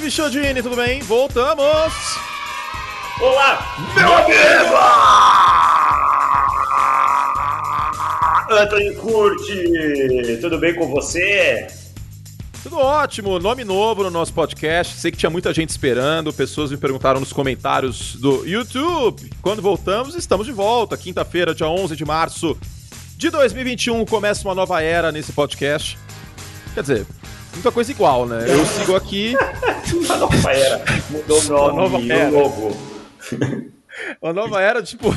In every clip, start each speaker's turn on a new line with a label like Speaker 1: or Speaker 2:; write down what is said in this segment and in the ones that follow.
Speaker 1: David Chodini, tudo bem? Voltamos!
Speaker 2: Olá, meu amigo! Anthony Curti, tudo bem com você?
Speaker 1: Tudo ótimo, nome novo no nosso podcast. Sei que tinha muita gente esperando, pessoas me perguntaram nos comentários do YouTube. Quando voltamos, estamos de volta. Quinta-feira, dia 11 de março de 2021, começa uma nova era nesse podcast. Quer dizer, muita coisa igual, né? Eu sigo aqui.
Speaker 2: uma nova era, mudou o nome, uma nova era. o logo.
Speaker 1: uma nova era, tipo.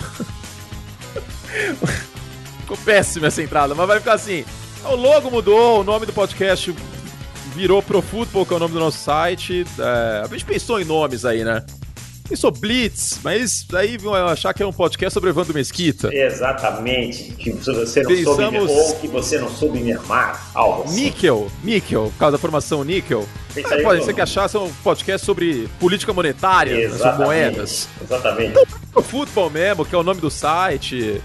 Speaker 1: Ficou péssima essa entrada, mas vai ficar assim. O logo mudou, o nome do podcast virou Pro Football, que é o nome do nosso site. É, a gente pensou em nomes aí, né? Pensou Blitz, mas aí vão achar que é um podcast sobre Evandro Mesquita.
Speaker 2: Exatamente. Que você não Pensamos... soube ou que você não soube me amar. Algo
Speaker 1: assim. Níquel, níquel, por causa da formação níquel. Ah, pode ser que achasse um podcast sobre política monetária, Exatamente. sobre moedas.
Speaker 2: Exatamente.
Speaker 1: Então, Pro Football mesmo, que é o nome do site.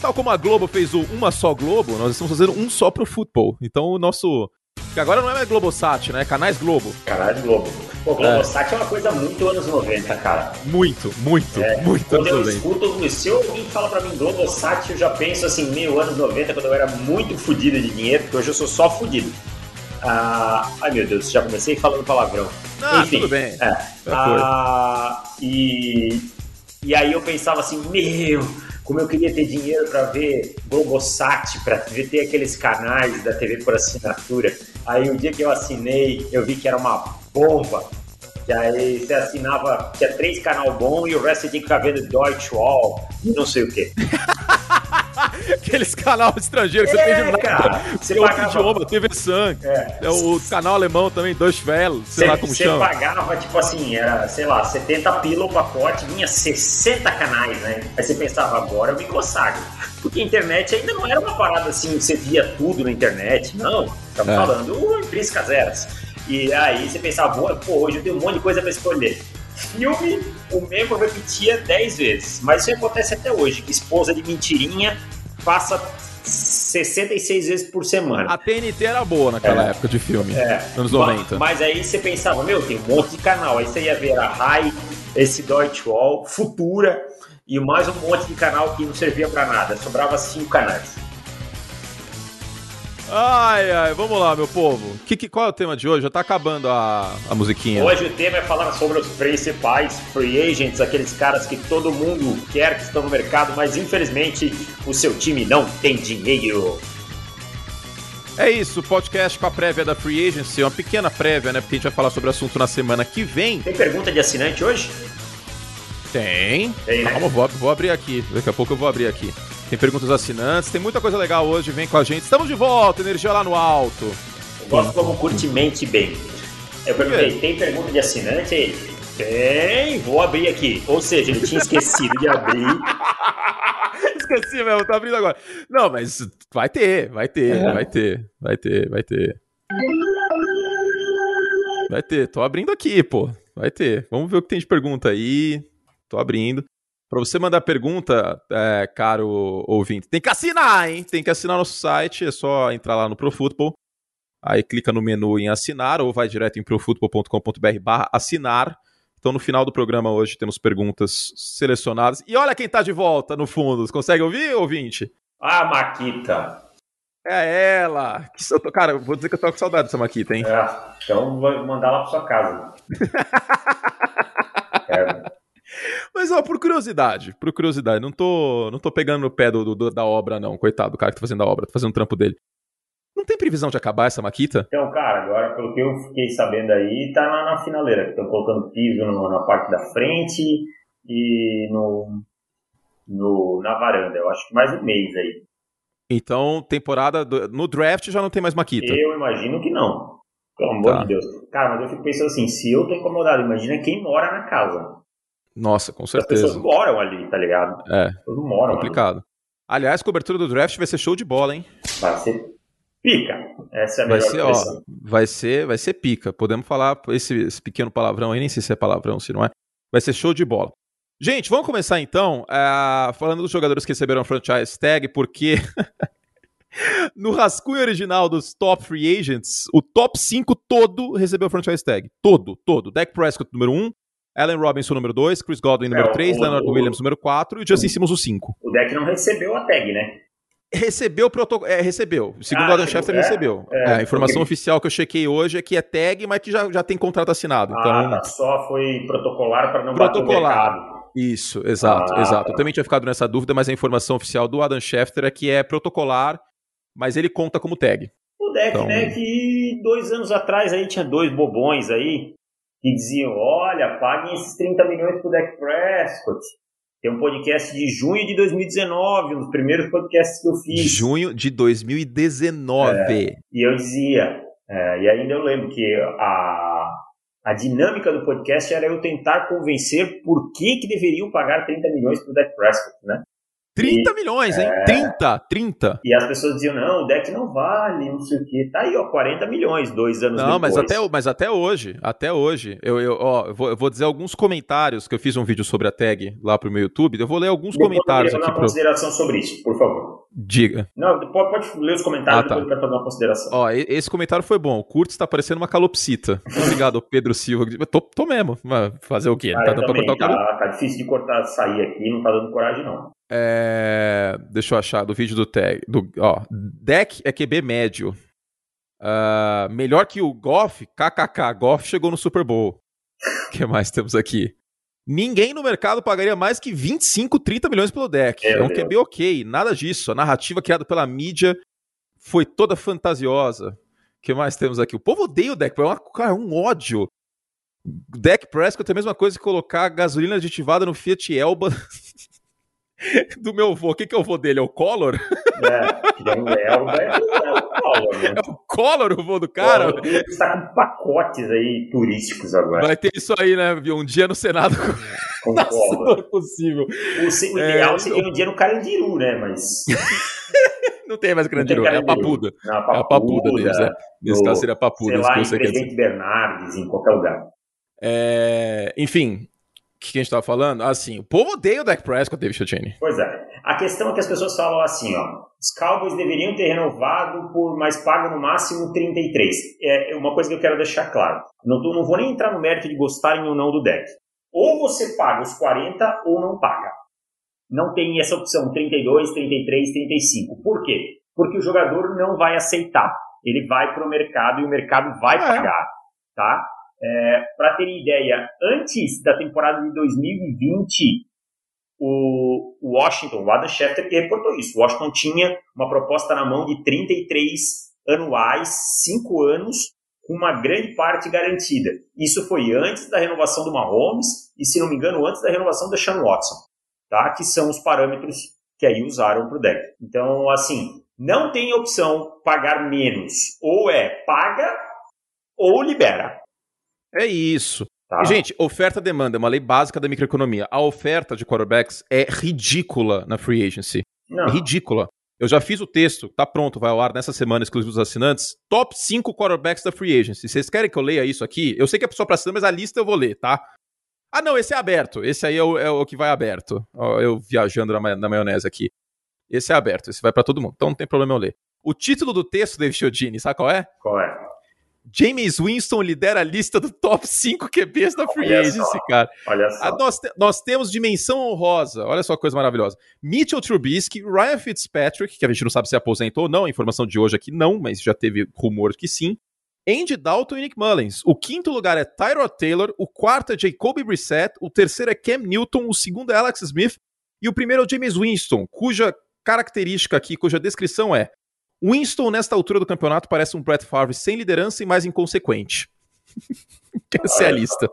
Speaker 1: Tal como a Globo fez o Uma Só Globo, nós estamos fazendo um só pro futebol. Então o nosso. Que agora não é mais Globosat, né? Canais Globo.
Speaker 2: Canais Globo. Pô, Globosat é. é uma coisa muito anos 90, cara.
Speaker 1: Muito, muito, é. muito
Speaker 2: quando anos eu 90. Escuto, se alguém fala pra mim Globosat, eu já penso assim, meio anos 90, quando eu era muito fodido de dinheiro, porque hoje eu sou só fodido. Ah, ai meu Deus, já comecei falando palavrão.
Speaker 1: Ah, Enfim, tudo bem.
Speaker 2: É. Ah, e, e aí eu pensava assim, meu como eu queria ter dinheiro para ver Globosat, para ter aqueles canais da TV por assinatura. Aí o dia que eu assinei, eu vi que era uma bomba. E aí você assinava, tinha três canal bom e o resto você tinha que ficar vendo Deutsche Wall e não sei o quê.
Speaker 1: Aqueles canal estrangeiro que é, você tem de. Cara, você pagava... idioma, TV Sun. É. é. o canal alemão também, Deutsche Welle, sei cê, lá como chama.
Speaker 2: Você pagava, tipo assim, era, sei lá, 70 pila o pacote, vinha 60 canais, né? Aí você pensava, agora eu me consagro. Porque a internet ainda não era uma parada assim, você via tudo na internet, não. Estamos é. falando em priscas eras. E aí você pensava, pô, hoje eu tenho um monte de coisa para escolher. Filme, o mesmo repetia 10 vezes. Mas isso acontece até hoje, que esposa de mentirinha passa 66 vezes por semana.
Speaker 1: A TNT era boa naquela é. época de filme, é. anos 90.
Speaker 2: Mas, aí você pensava, meu, tem um monte de canal. Aí você ia ver a Rai, esse Deutsche Wall, Futura e mais um monte de canal que não servia para nada. Sobrava cinco canais.
Speaker 1: Ai, ai, vamos lá, meu povo. Que, que, qual é o tema de hoje? Já tá acabando a, a musiquinha.
Speaker 2: Hoje o tema é falar sobre os principais free agents, aqueles caras que todo mundo quer que estão no mercado, mas infelizmente o seu time não tem dinheiro.
Speaker 1: É isso, podcast com a prévia da Free Agency, uma pequena prévia, né? Porque a gente vai falar sobre o assunto na semana que vem.
Speaker 2: Tem pergunta de assinante hoje?
Speaker 1: Tem. Tem, né? Calma, vou, vou abrir aqui. Daqui a pouco eu vou abrir aqui. Tem perguntas assinantes, tem muita coisa legal hoje, vem com a gente. Estamos de volta, energia lá no alto.
Speaker 2: Eu gosto como curte mente bem. Eu perguntei, tem pergunta de assinante? Tem, vou abrir aqui. Ou seja, ele tinha esquecido de abrir.
Speaker 1: Esqueci mesmo, tá abrindo agora. Não, mas vai ter, vai ter, é. vai ter, vai ter, vai ter. Vai ter, tô abrindo aqui, pô. Vai ter. Vamos ver o que tem de pergunta aí. Tô abrindo. Para você mandar pergunta, é, caro ouvinte, tem que assinar, hein? Tem que assinar nosso site, é só entrar lá no ProFootball, aí clica no menu em assinar ou vai direto em profootball.com.br barra assinar. Então no final do programa hoje temos perguntas selecionadas. E olha quem tá de volta no fundo, você consegue ouvir, ouvinte?
Speaker 2: Ah, Maquita!
Speaker 1: É ela! Cara, vou dizer que eu tô com saudade dessa Maquita, hein?
Speaker 2: É, então vou mandar lá pra sua casa.
Speaker 1: é. Mas, ó, por curiosidade, por curiosidade, não tô, não tô pegando no pé do, do, da obra, não, coitado do cara que tá fazendo a obra, tá fazendo o trampo dele. Não tem previsão de acabar essa maquita?
Speaker 2: Então, cara, agora, pelo que eu fiquei sabendo aí, tá na, na finaleira, estão colocando piso na parte da frente e no, no, na varanda. Eu acho que mais um mês aí.
Speaker 1: Então, temporada. Do, no draft já não tem mais maquita?
Speaker 2: Eu imagino que não. Pelo amor tá. de Deus. Cara, mas eu fico pensando assim, se eu tô incomodado, imagina quem mora na casa.
Speaker 1: Nossa, com certeza. As
Speaker 2: pessoas moram ali, tá ligado?
Speaker 1: É. moram complicado. Ali. Aliás, cobertura do draft vai ser show de bola, hein?
Speaker 2: Vai ser pica. Essa é a
Speaker 1: vai ser, ó, vai ser, vai ser pica. Podemos falar esse, esse, pequeno palavrão aí, nem sei se é palavrão, se não é. Vai ser show de bola. Gente, vamos começar então uh, falando dos jogadores que receberam a franchise tag, porque no rascunho original dos top free agents, o top 5 todo recebeu franchise tag. Todo, todo. Dak Prescott, número 1. Allen Robinson, número 2. Chris Godwin, número 3. É, Leonard Williams, número 4. E o Justin Simmons, o 5.
Speaker 2: O Dak não recebeu a tag, né?
Speaker 1: Recebeu o protocolo. É, recebeu. Segundo ah, o Adam Schefter, é, recebeu. É, é, a informação oficial que eu chequei hoje é que é tag, mas que já, já tem contrato assinado. Ah, então,
Speaker 2: tá. Só foi protocolar para não protocolar. bater o
Speaker 1: Isso, exato, ah, exato. Tá. Eu também tinha ficado nessa dúvida, mas a informação oficial do Adam Schefter é que é protocolar, mas ele conta como tag.
Speaker 2: O deck, então... né, que dois anos atrás aí tinha dois bobões aí que diziam, olha, paguem esses 30 milhões pro Deck Prescott. Tem um podcast de junho de 2019, um dos primeiros podcasts que eu fiz.
Speaker 1: Junho de 2019.
Speaker 2: É, e eu dizia, é, e ainda eu lembro que a, a dinâmica do podcast era eu tentar convencer por que, que deveriam pagar 30 milhões para o Dak Prescott, né?
Speaker 1: 30 e, milhões, hein? É... 30, 30.
Speaker 2: E as pessoas diziam, não, o deck não vale, não sei o quê. Tá aí, ó, 40 milhões, dois anos
Speaker 1: não,
Speaker 2: depois.
Speaker 1: Não, mas até, mas até hoje, até hoje, eu, eu, ó, eu vou, eu vou dizer alguns comentários, que eu fiz um vídeo sobre a tag lá pro meu YouTube, eu vou ler alguns depois comentários
Speaker 2: eu
Speaker 1: aqui.
Speaker 2: uma pro... consideração sobre isso, por favor.
Speaker 1: Diga.
Speaker 2: Não, pode, pode ler os comentários, ah, tá. depois eu quero fazer uma consideração.
Speaker 1: Ó, esse comentário foi bom, o Kurtz tá parecendo uma calopsita. Obrigado, Pedro Silva. Tô, tô mesmo, fazer o quê?
Speaker 2: Ah, tá dando pra cortar o tá, tá difícil de cortar, sair aqui, não tá dando coragem não.
Speaker 1: É, deixa eu achar do vídeo do tag. Do, ó, deck é QB médio. Uh, melhor que o Goff, KKK. Goff chegou no Super Bowl. O que mais temos aqui? Ninguém no mercado pagaria mais que 25, 30 milhões pelo deck. É, é um QB ok, nada disso. A narrativa criada pela mídia foi toda fantasiosa. O que mais temos aqui? O povo odeia o deck, é uma, cara, um ódio. Deck Prescott é a mesma coisa que colocar gasolina aditivada no Fiat Elba do meu avô. O que, que é o avô dele? É o Collor?
Speaker 2: É, é o é o Collor, né?
Speaker 1: É o Collor o vô do cara?
Speaker 2: O está com pacotes aí turísticos agora.
Speaker 1: Vai ter isso aí, né? Um dia no Senado
Speaker 2: com, o Collor.
Speaker 1: Não é possível.
Speaker 2: O, o ideal é, seria um dia no Carandiru, né? Mas...
Speaker 1: não tem mais Carandiru, é a Papuda.
Speaker 2: Não, a Papuda. É a Papuda deles, né?
Speaker 1: Nesse caso seria a Papuda.
Speaker 2: Sei lá, em Presidente Bernardes, em qualquer lugar.
Speaker 1: É... Enfim, que a gente tava falando? Assim, o povo odeia o Dak Prescott, David Chachini.
Speaker 2: Pois é. A questão é que as pessoas falam assim, ó, os Cowboys deveriam ter renovado por mais pago no máximo 33. É uma coisa que eu quero deixar claro. Não, tô, não vou nem entrar no mérito de gostarem ou não do deck. Ou você paga os 40 ou não paga. Não tem essa opção 32, 33, 35. Por quê? Porque o jogador não vai aceitar. Ele vai para o mercado e o mercado vai é. pagar, tá? É, Para ter ideia, antes da temporada de 2020, o Washington, o Adam Schefter que reportou isso, o Washington tinha uma proposta na mão de 33 anuais, 5 anos, com uma grande parte garantida. Isso foi antes da renovação do Mahomes e, se não me engano, antes da renovação do Sean Watson, tá? que são os parâmetros que aí usaram para o deck. Então, assim, não tem opção pagar menos. Ou é paga ou libera.
Speaker 1: É isso. Tá. Gente, oferta-demanda é uma lei básica da microeconomia. A oferta de quarterbacks é ridícula na free agency. Não. É ridícula. Eu já fiz o texto, tá pronto, vai ao ar nessa semana, exclusivo dos assinantes. Top 5 quarterbacks da free agency. Vocês querem que eu leia isso aqui? Eu sei que é só pra cima, mas a lista eu vou ler, tá? Ah, não, esse é aberto. Esse aí é o, é o que vai aberto. Eu viajando na, na, maionese aqui. Esse é aberto, esse vai para todo mundo. Então não tem problema eu ler. O título do texto, David Chiodini, sabe qual é?
Speaker 2: Qual é?
Speaker 1: James Winston lidera a lista do top 5 QBs da Free Agency, cara.
Speaker 2: Olha só.
Speaker 1: Nós, te, nós temos dimensão honrosa. Olha só que coisa maravilhosa. Mitchell Trubisky, Ryan Fitzpatrick, que a gente não sabe se aposentou ou não. A informação de hoje aqui não, mas já teve rumor que sim. Andy Dalton e Nick Mullins. O quinto lugar é Tyrod Taylor, o quarto é Jacoby Brissett, o terceiro é Cam Newton, o segundo é Alex Smith e o primeiro é o James Winston, cuja característica aqui, cuja descrição é Winston, nesta altura do campeonato, parece um Brett Favre sem liderança e mais inconsequente. Essa é a lista.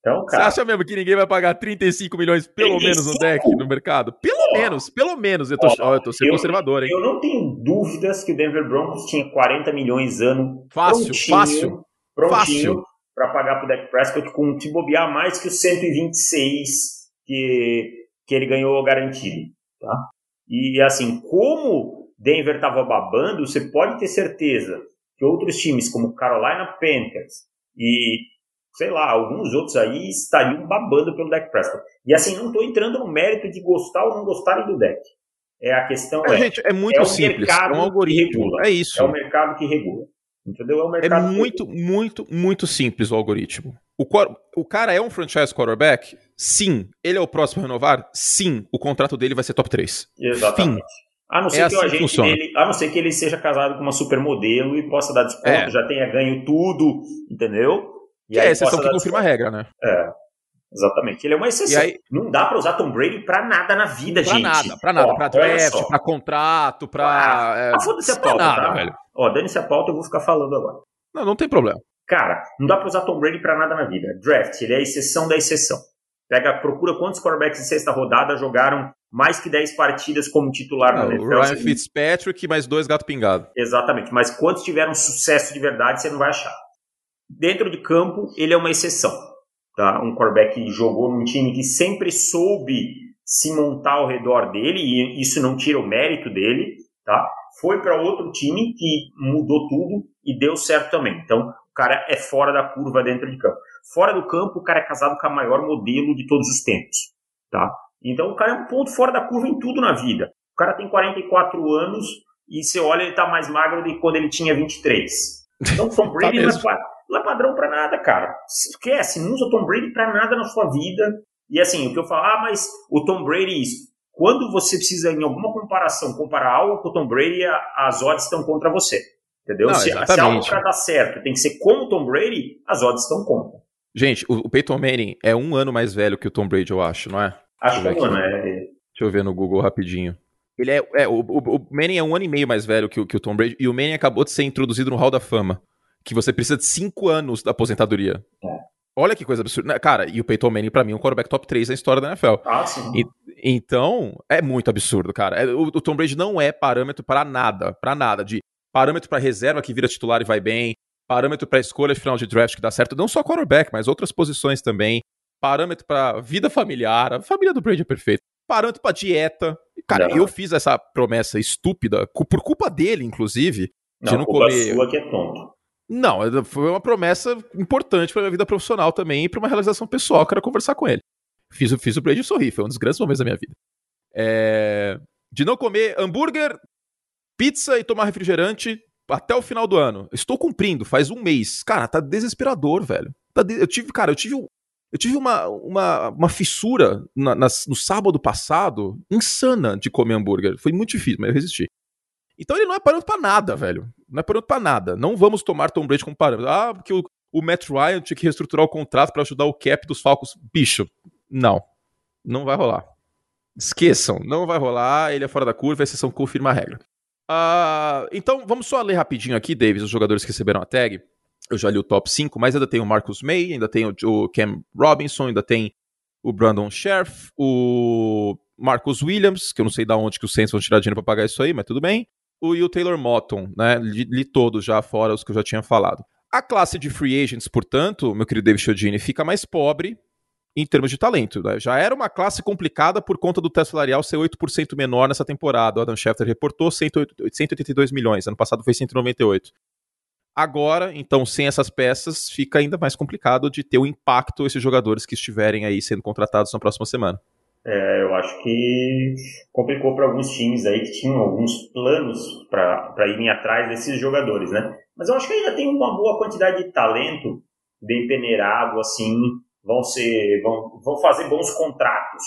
Speaker 2: Então, cara...
Speaker 1: Você acha mesmo que ninguém vai pagar 35 milhões, pelo 35? menos, no deck, no mercado? Pelo menos, pelo menos. Eu tô, ó, eu tô sendo eu, conservador, hein?
Speaker 2: Eu não tenho dúvidas que o Denver Broncos tinha 40 milhões ano.
Speaker 1: Fácil, prontinho,
Speaker 2: fácil. Prontinho para pagar pro Dak Prescott com te bobear mais que os 126 que, que ele ganhou garantido, tá? E assim, como Denver estava babando, você pode ter certeza que outros times como Carolina Panthers e, sei lá, alguns outros aí estariam babando pelo Dak Prescott. E assim, não estou entrando no mérito de gostar ou não gostarem do deck. É a questão
Speaker 1: é,
Speaker 2: é,
Speaker 1: gente, é muito
Speaker 2: é
Speaker 1: simples, é um algoritmo, é isso.
Speaker 2: É o mercado que regula. Entendeu? É, o mercado
Speaker 1: é muito, que... muito, muito simples o algoritmo. O, o cara é um franchise quarterback? Sim. Ele é o próximo a renovar? Sim. O contrato dele vai ser top 3.
Speaker 2: Exatamente. Fim. A não ser é que assim o agente dele, a não ser que ele seja casado com uma supermodelo e possa dar desconto, é. já tenha ganho tudo, entendeu?
Speaker 1: E que é a exceção que confirma a regra, né?
Speaker 2: É. Exatamente. Ele é uma exceção. Aí, não dá para usar Tom Brady para nada na vida,
Speaker 1: pra
Speaker 2: gente.
Speaker 1: Nada, para nada, para draft, para contrato, para
Speaker 2: ah, é, ah, foda-se a pauta, nada, tá? velho. Ó, dane-se a pauta, eu vou ficar falando agora.
Speaker 1: Não, não tem problema.
Speaker 2: Cara, não dá para usar Tom Brady para nada na vida. Draft, ele é a exceção da exceção. Pega, procura quantos quarterbacks de sexta rodada jogaram mais que 10 partidas como titular
Speaker 1: não, na NFL. Ryan Fitzpatrick mais dois gato pingado.
Speaker 2: Exatamente, mas quantos tiveram sucesso de verdade, você não vai achar. Dentro de campo, ele é uma exceção. Tá? Um quarterback que jogou num time que sempre soube se montar ao redor dele, e isso não tira o mérito dele, tá? Foi para outro time que mudou tudo e deu certo também. Então, o cara é fora da curva dentro de campo. Fora do campo, o cara é casado com a maior modelo de todos os tempos, tá? Então, o cara é um ponto fora da curva em tudo na vida. O cara tem 44 anos e você olha, ele tá mais magro do que quando ele tinha 23. Então, Tom tá Brady tá não é padrão para nada, cara. Esquece, não usa o Tom Brady para nada na sua vida. E assim, o que eu falo, ah, mas o Tom Brady isso. Quando você precisa, em alguma comparação, comparar algo com o Tom Brady, as odds estão contra você. Entendeu? Não, se, se, algo para dar certo tem que ser como o Tom Brady, as odds estão contra.
Speaker 1: Gente, o, o Peyton Manning é um ano mais velho que o Tom Brady, eu acho, não é?
Speaker 2: Acho que é um ano, é.
Speaker 1: Deixa eu ver no Google rapidinho. Ele é, é o, o, o Manning é um ano e meio mais velho que, que o Tom Brady, e o Manning acabou de ser introduzido no Hall da Fama que você precisa de cinco anos da aposentadoria. É. Olha que coisa absurda. Cara, e o Peyton Manning, pra mim, é um quarterback top 3 na história da NFL.
Speaker 2: Ah, sim.
Speaker 1: E, então, é muito absurdo, cara. É, o, o, Tom Brady não é parâmetro para nada, para nada. De parâmetro para reserva que vira titular e vai bem, parâmetro para escolha de final de draft que dá certo, não só quarterback, mas outras posições também. Parâmetro para vida familiar, a família do Brady é perfeita. Parâmetro para dieta. Cara, não. eu fiz essa promessa estúpida, por culpa dele, inclusive,
Speaker 2: não, de não comer. Sua que é tonto.
Speaker 1: Não, é, foi uma promessa importante para minha vida profissional também e para uma realização pessoal, eu quero conversar com ele. Fiz, fiz o Brady sorrir, foi um dos grandes momentos da minha vida. É... De não comer hambúrguer, pizza e tomar refrigerante até o final do ano. Estou cumprindo, faz um mês. Cara, tá desesperador, velho. Tá de... Eu tive, cara, eu tive, eu tive uma, uma, uma fissura na, na, no sábado passado insana de comer hambúrguer. Foi muito difícil, mas eu resisti. Então ele não é parâmetro pra nada, velho. Não é parâmetro pra nada. Não vamos tomar Tom Brady como parâmetro. Ah, porque o, o Matt Ryan tinha que reestruturar o contrato para ajudar o cap dos Falcons. Bicho, não. Não vai rolar. Esqueçam, não vai rolar. Ele é fora da curva, a exceção confirma a regra. Uh, então, vamos só ler rapidinho aqui, Davis, os jogadores que receberam a tag. Eu já li o top 5, mas ainda tem o Marcus May, ainda tem o Cam Robinson, ainda tem o Brandon Sheriff, o Marcus Williams, que eu não sei de onde que os Saints vão tirar dinheiro para pagar isso aí, mas tudo bem o, e o Taylor Motton, né? Li, li, todos já fora os que eu já tinha falado. A classe de free agents, portanto, meu querido David Chiodini, fica mais pobre em termos de talento. Né? Já era uma classe complicada por conta do teto salarial ser 8% menor nessa temporada. O Adam Schefter reportou 182 milhões, ano passado foi 198. Agora, então, sem essas peças, fica ainda mais complicado de ter o impacto esses jogadores que estiverem aí sendo contratados na próxima semana.
Speaker 2: É, eu acho que complicou para alguns times aí que tinham alguns planos para irem atrás desses jogadores, né? Mas eu acho que ainda tem uma boa quantidade de talento bem peneirado, assim, vão ser, vão, vão fazer bons contratos.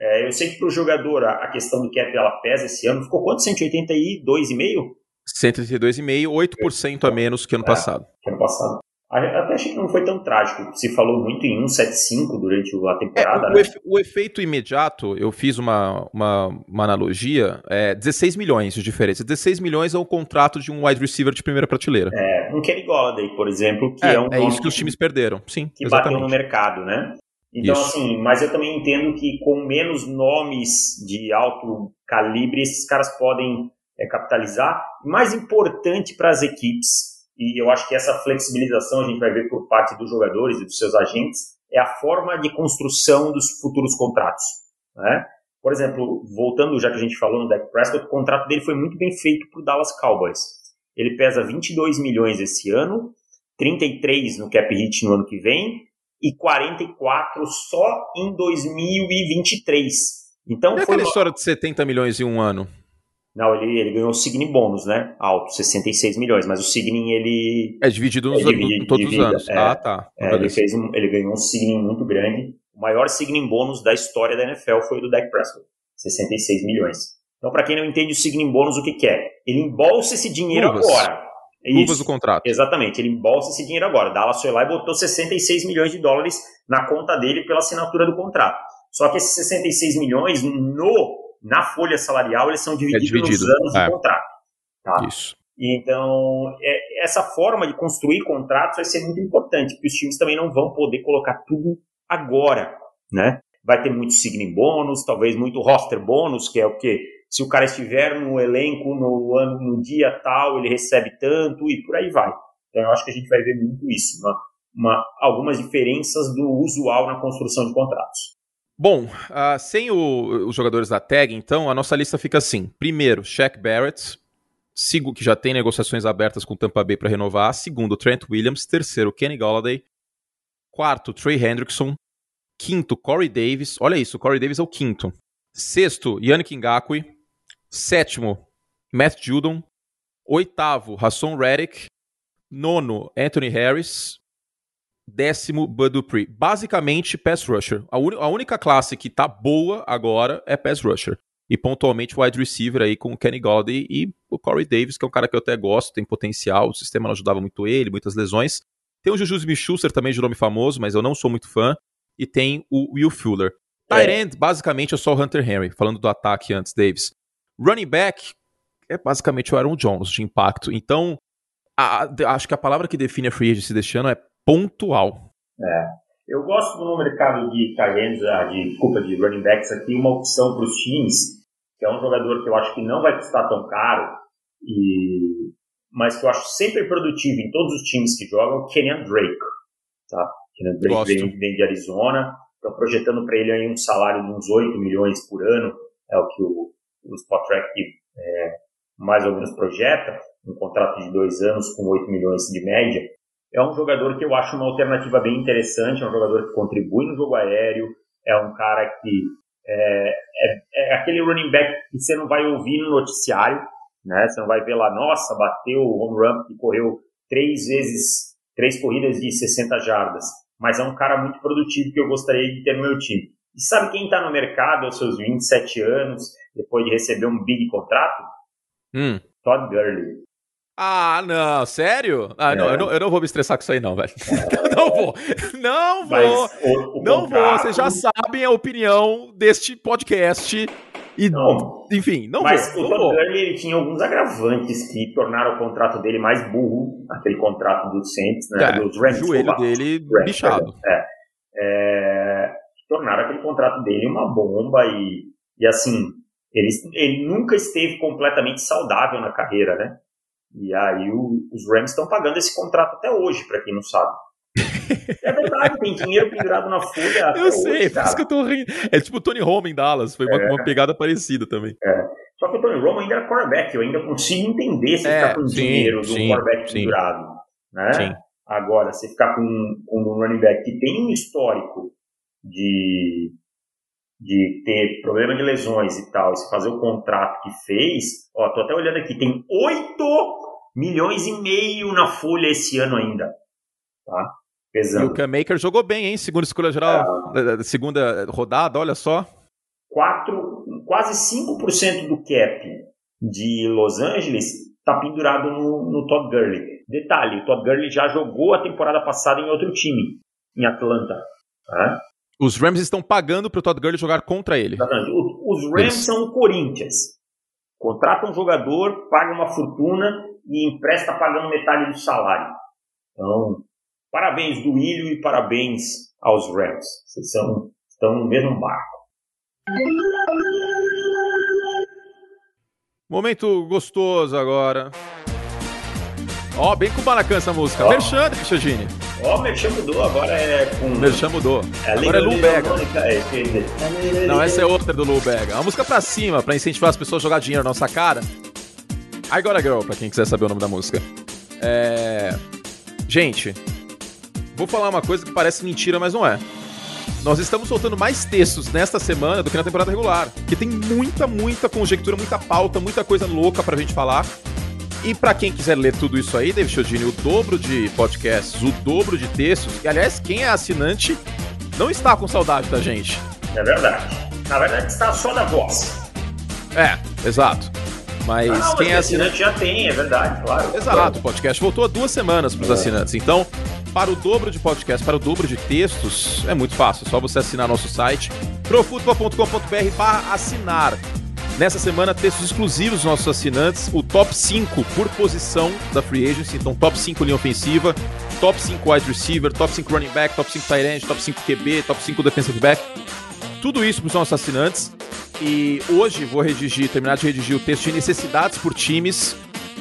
Speaker 2: É, eu sei que para o jogador a, questão do cap ela pesa esse ano, ficou quanto? 182,5?
Speaker 1: 182,5, 8% a menos que ano é, passado.
Speaker 2: Que ano passado. Até achei que não foi tão trágico. Se falou muito em 175 durante a temporada. É,
Speaker 1: o,
Speaker 2: né?
Speaker 1: efe, o, efeito imediato, eu fiz uma, uma, uma, analogia, é 16 milhões de diferença. 16 milhões é o contrato de um wide receiver de primeira prateleira.
Speaker 2: É, um Kenny Golladay, por exemplo, que é, é um.
Speaker 1: É isso que os times perderam, sim.
Speaker 2: Que exatamente. bateu no mercado, né? Então, isso. assim, mas eu também entendo que com menos nomes de alto calibre, esses caras podem é, capitalizar. Mais importante para as equipes e eu acho que essa flexibilização a gente vai ver por parte dos jogadores e dos seus agentes, é a forma de construção dos futuros contratos. Né? Por exemplo, voltando já que a gente falou no Dak Prescott, o contrato dele foi muito bem feito para o Dallas Cowboys. Ele pesa 22 milhões esse ano, 33 no cap hit no ano que vem e 44 só em 2023.
Speaker 1: Então, e aquela uma... história de 70 milhões em um ano?
Speaker 2: Não, ele, ele ganhou o signing bônus, né? Alto, 66 milhões, mas o signing ele.
Speaker 1: É dividido nos, é dividido, todos os anos. É, ah, tá.
Speaker 2: É, ele, fez um, ele ganhou um signing muito grande. O maior signing bônus da história da NFL foi o do Dak Prescott, 66 milhões. Então, para quem não entende o signing bônus, o que, que é? Ele embolsa esse dinheiro Luvas. agora.
Speaker 1: É Luvas do contrato.
Speaker 2: Exatamente, ele embolsa esse dinheiro agora. Dallas foi lá e botou 66 milhões de dólares na conta dele pela assinatura do contrato. Só que esses 66 milhões no na folha salarial eles são divididos é nos anos é. de contrato. Tá?
Speaker 1: Isso.
Speaker 2: Então, é, essa forma de construir contratos vai ser muito importante, porque os times também não vão poder colocar tudo agora, né? Vai ter muito signing bônus, talvez muito roster bônus, que é o que se o cara estiver no elenco no ano no dia tal, ele recebe tanto e por aí vai. Então, eu acho que a gente vai ver muito isso, uma, uma, algumas diferenças do usual na construção de contratos.
Speaker 1: Bom, uh, sem o, os jogadores da tag, então, a nossa lista fica assim. Primeiro, Shaq Barrett, sigo que já tem negociações abertas com Tampa Bay para renovar. Segundo, Trent Williams. Terceiro, Kenny Galladay. Quarto, Trey Hendrickson. Quinto, Corey Davis. Olha isso, Corey Davis é o quinto. Sexto, Yannick Ngakwe. Sétimo, Matt Judon. Oitavo, Hasson Reddick. Nono, Anthony Harris décimo Bud Dupree. Basicamente, pass rusher. A, a, única classe que tá boa agora é pass rusher. E pontualmente wide receiver aí com o Kenny Golladay e o Corey Davis, que é um cara que eu até gosto, tem potencial, o sistema não ajudava muito ele, muitas lesões. Tem o Juju Smith-Schuster também de nome famoso, mas eu não sou muito fã. E tem o Will Fuller. É. Tyrant, basicamente, é só o Hunter Henry, falando do ataque antes, Davis. Running back é basicamente o Aaron Jones de impacto. Então, a, acho que a palavra que define a free agency deste ano é pontual.
Speaker 2: É. Eu gosto do mercado de Tyrants, ah, de desculpa, de running backs aqui, uma opção para os times, que é um jogador que eu acho que não vai custar tão caro, e, mas que eu acho sempre produtivo em todos os times que jogam, o Kenyan Drake. Tá? Kenyan Drake vem, vem, de Arizona, estão projetando para ele aí um salário de uns 8 milhões por ano, é o que o, o Spot Track é, mais ou menos projeta, um contrato de dois anos com 8 milhões de média é um jogador que eu acho uma alternativa bem interessante, é um jogador que contribui no jogo aéreo, é um cara que é, é, é aquele running back que você não vai ouvir no noticiário, né? Você não vai ver lá, nossa, bateu o home run e correu três vezes, três corridas de 60 jardas. Mas é um cara muito produtivo que eu gostaria de ter no meu time. E sabe quem está no mercado aos seus 27 anos, depois de receber um big contrato?
Speaker 1: Hum.
Speaker 2: Todd Gurley.
Speaker 1: Ah, não, sério? Ah, é. não, eu não, eu não vou me estressar com isso aí, não, velho. É. não vou. Não vou. O, o não contrato... vou. Vocês já sabem a opinião deste podcast. E, não. enfim, não
Speaker 2: Mas
Speaker 1: vou.
Speaker 2: Mas o Todd Gurley ele tinha alguns agravantes que tornaram o contrato dele mais burro, aquele contrato do Saints, né?
Speaker 1: É, dos Rams. O joelho dele Rams, bichado.
Speaker 2: É, é, tornaram aquele contrato dele uma bomba e, e assim, ele, ele nunca esteve completamente saudável na carreira, né? E aí o, os Rams estão pagando esse contrato até hoje, para quem não sabe. É verdade, tem dinheiro pendurado na folha.
Speaker 1: Eu sei, hoje, por isso que eu tô rindo. É tipo o Tony Romo em Dallas, foi uma, é. uma pegada parecida também.
Speaker 2: É. Só que o Tony Romo ainda era quarterback, eu ainda consigo entender se é, ficar com sim, dinheiro do sim, quarterback sim. pendurado. Né? Sim. Agora, se ficar com, com um running back que tem um histórico de, de ter problema de lesões e tal, e se fazer o contrato que fez, ó, tô até olhando aqui, tem oito milhões e meio na folha esse ano ainda. Tá?
Speaker 1: Pesando. E o Cam Maker jogou bem, hein? Segunda escolha geral, é, segunda rodada, olha só.
Speaker 2: Quatro, quase 5% do cap de Los Angeles está pendurado no, no Todd Gurley. Detalhe, o Todd Gurley já jogou a temporada passada em outro time, em Atlanta. Tá?
Speaker 1: Os Rams estão pagando para o Todd Gurley jogar contra ele.
Speaker 2: Exatamente. Os Rams são o Corinthians. Contrata um jogador, paga uma fortuna e empresta pagando metade do salário. Então, parabéns do Ilho e parabéns aos Rams. Vocês são, estão no mesmo barco.
Speaker 1: Momento gostoso agora. Ó, oh, bem com Baracan essa música. Oh. Merchan.
Speaker 2: Ó, oh, Merchan mudou, agora é com.
Speaker 1: Merchan mudou. É agora é Lu Bega. É, Não, essa é outra do Lu Bega. Uma música pra cima, pra incentivar as pessoas a jogar dinheiro na nossa cara. I Got a Girl, pra quem quiser saber o nome da música. É... Gente, vou falar uma coisa que parece mentira, mas não é. nós estamos soltando mais textos nesta semana do que na temporada regular, que tem muita, muita conjectura, muita pauta, muita coisa louca pra gente falar. E para quem quiser ler tudo isso aí, David Chodini, o dobro de podcasts, o dobro de textos. E aliás, quem é assinante não está com saudade da gente.
Speaker 2: É verdade. Na verdade, está só da voz.
Speaker 1: É, exato. Mas
Speaker 2: Não,
Speaker 1: quem é
Speaker 2: mas
Speaker 1: assinante.
Speaker 2: já tem, é verdade, claro.
Speaker 1: Exato, o podcast voltou há duas semanas para os assinantes. Então, para o dobro de podcast, para o dobro de textos, é muito fácil. É só você assinar nosso site, profutbol.com.br barra assinar. Nessa semana, textos exclusivos dos nossos assinantes, o top 5 por posição da Free Agency, então top 5 linha ofensiva, top 5 wide receiver, top 5 running back, top 5 tight end, top 5 QB, top 5 defensive back. Tudo isso para os nossos assinantes. E hoje vou redigir, terminar de redigir o texto de necessidades por times,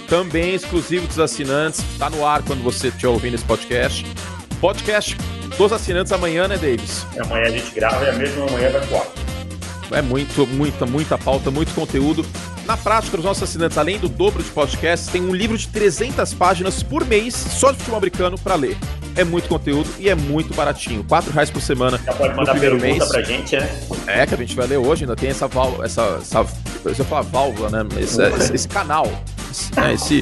Speaker 1: também exclusivo dos assinantes. Tá no ar quando você estiver ouvindo esse podcast. Podcast dos assinantes amanhã, né, Davis?
Speaker 2: Amanhã a gente grava e a mesma manhã vai ar.
Speaker 1: É muito, muita, muita pauta, muito conteúdo. Na prática, os nossos assinantes, além do dobro de podcasts, tem um livro de 300 páginas por mês só de futebol americano para ler. É muito conteúdo e é muito baratinho. R$ reais por semana
Speaker 2: Já pode mandar
Speaker 1: primeiro
Speaker 2: pergunta
Speaker 1: mês.
Speaker 2: pra gente, né?
Speaker 1: É, que a gente vai ler hoje, ainda tem essa válvula, essa, essa eu ia falar válvula, né? Esse, esse, esse canal, esse, né? esse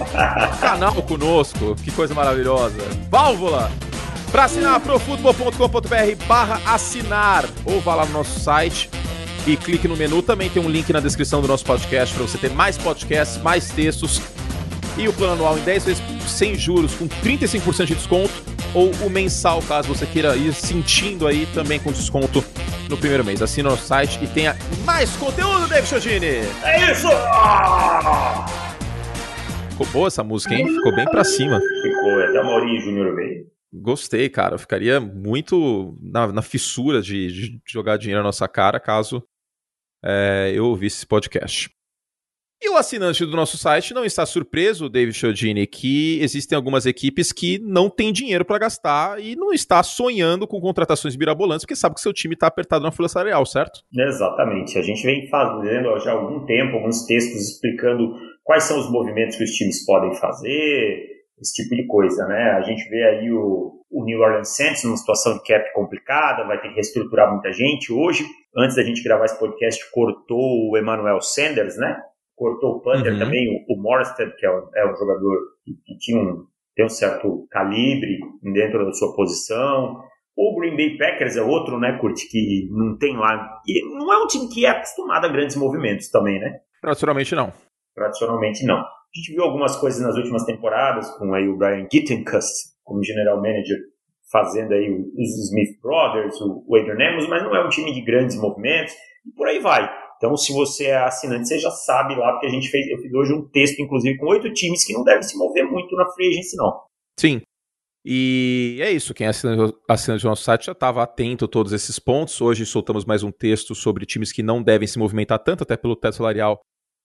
Speaker 1: canal conosco, que coisa maravilhosa. Válvula! Para assinar profutbol.com.br barra assinar, ou vá lá no nosso site e clique no menu, também tem um link na descrição do nosso podcast para você ter mais podcasts, mais textos e o plano anual em 10 vezes sem juros com 35% de desconto ou o mensal, caso você queira ir sentindo aí também com desconto no primeiro mês. Assina o nosso site e tenha mais conteúdo, David Chodini!
Speaker 2: É isso!
Speaker 1: Ficou boa essa música, hein? Ficou bem pra cima.
Speaker 2: Ficou, até o Maurício Júnior.
Speaker 1: Gostei, cara. Eu ficaria muito na, na fissura de, de jogar dinheiro na nossa cara caso é, eu ouvisse esse podcast. E o assinante do nosso site não está surpreso, David Chodini, que existem algumas equipes que não têm dinheiro para gastar e não está sonhando com contratações mirabolantes, porque sabe que seu time está apertado na folha salarial, certo?
Speaker 2: Exatamente. A gente vem fazendo já há algum tempo alguns textos explicando quais são os movimentos que os times podem fazer, esse tipo de coisa, né? A gente vê aí o, o New Orleans Saints numa situação de cap complicada, vai ter que reestruturar muita gente. Hoje, antes da gente gravar esse podcast, cortou o Emmanuel Sanders, né? Cortou o Panther
Speaker 1: Uhum.
Speaker 2: também, o, o Morstead, que é um, é um jogador que, que tinha um, tem um certo calibre dentro da sua posição. O Green Bay Packers é outro, né, Kurt, que não tem lá. E não é um time que é acostumado a grandes movimentos também, né?
Speaker 1: Tradicionalmente não.
Speaker 2: Tradicionalmente não. A gente viu algumas coisas nas últimas temporadas, com aí o Brian Gittenkust como general manager, fazendo aí os Smith Brothers, o Adrian Amos, mas não é um time de grandes movimentos, e por aí vai. Então, se você é assinante, você já sabe lá, porque a gente fez, eu fiz hoje um texto, inclusive, com oito times que não devem se mover muito na free agency, não.
Speaker 1: Sim. E é isso, quem assina, assina o nosso site já estava atento a todos esses pontos. Hoje soltamos mais um texto sobre times que não devem se movimentar tanto, até pelo teto salarial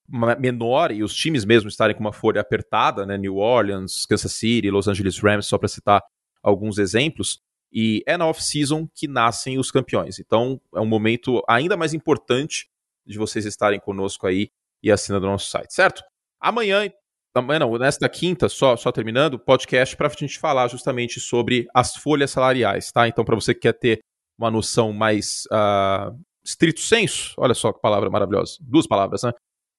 Speaker 1: menor e os times mesmo estarem com uma folha apertada, né? New Orleans, Kansas City, Los Angeles Rams, só para citar alguns exemplos. E é na off-season que nascem os campeões. Então é um momento ainda mais importante de vocês estarem conosco aí e assinando o nosso site, certo? Amanhã Amanhã não, nesta quinta, só, só terminando, podcast para a gente falar justamente sobre as folhas salariais, tá? Então, para você que quer ter uma noção mais uh, estrito senso, olha só que palavra maravilhosa, duas palavras, né?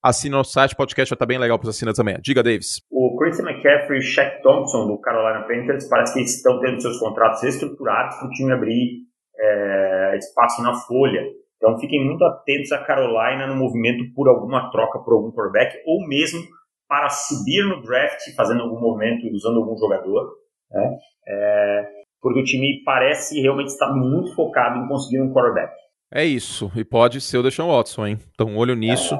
Speaker 1: Assina nosso site, podcast vai estar bem legal para os assinantes também. Diga, Davis.
Speaker 2: O Christian McCaffrey e Shaq Thompson, do Carolina Panthers, parece que estão tendo seus contratos reestruturados para o time abrir é, espaço na folha. Então fiquem muito atentos a Carolina no movimento por alguma troca por algum quarterback, ou mesmo para subir no draft, fazendo algum movimento, usando algum jogador. Né? É, porque o time parece realmente estar muito focado em conseguir um quarterback.
Speaker 1: É isso, e pode ser o Deshaun Watson, hein? Então, olho nisso.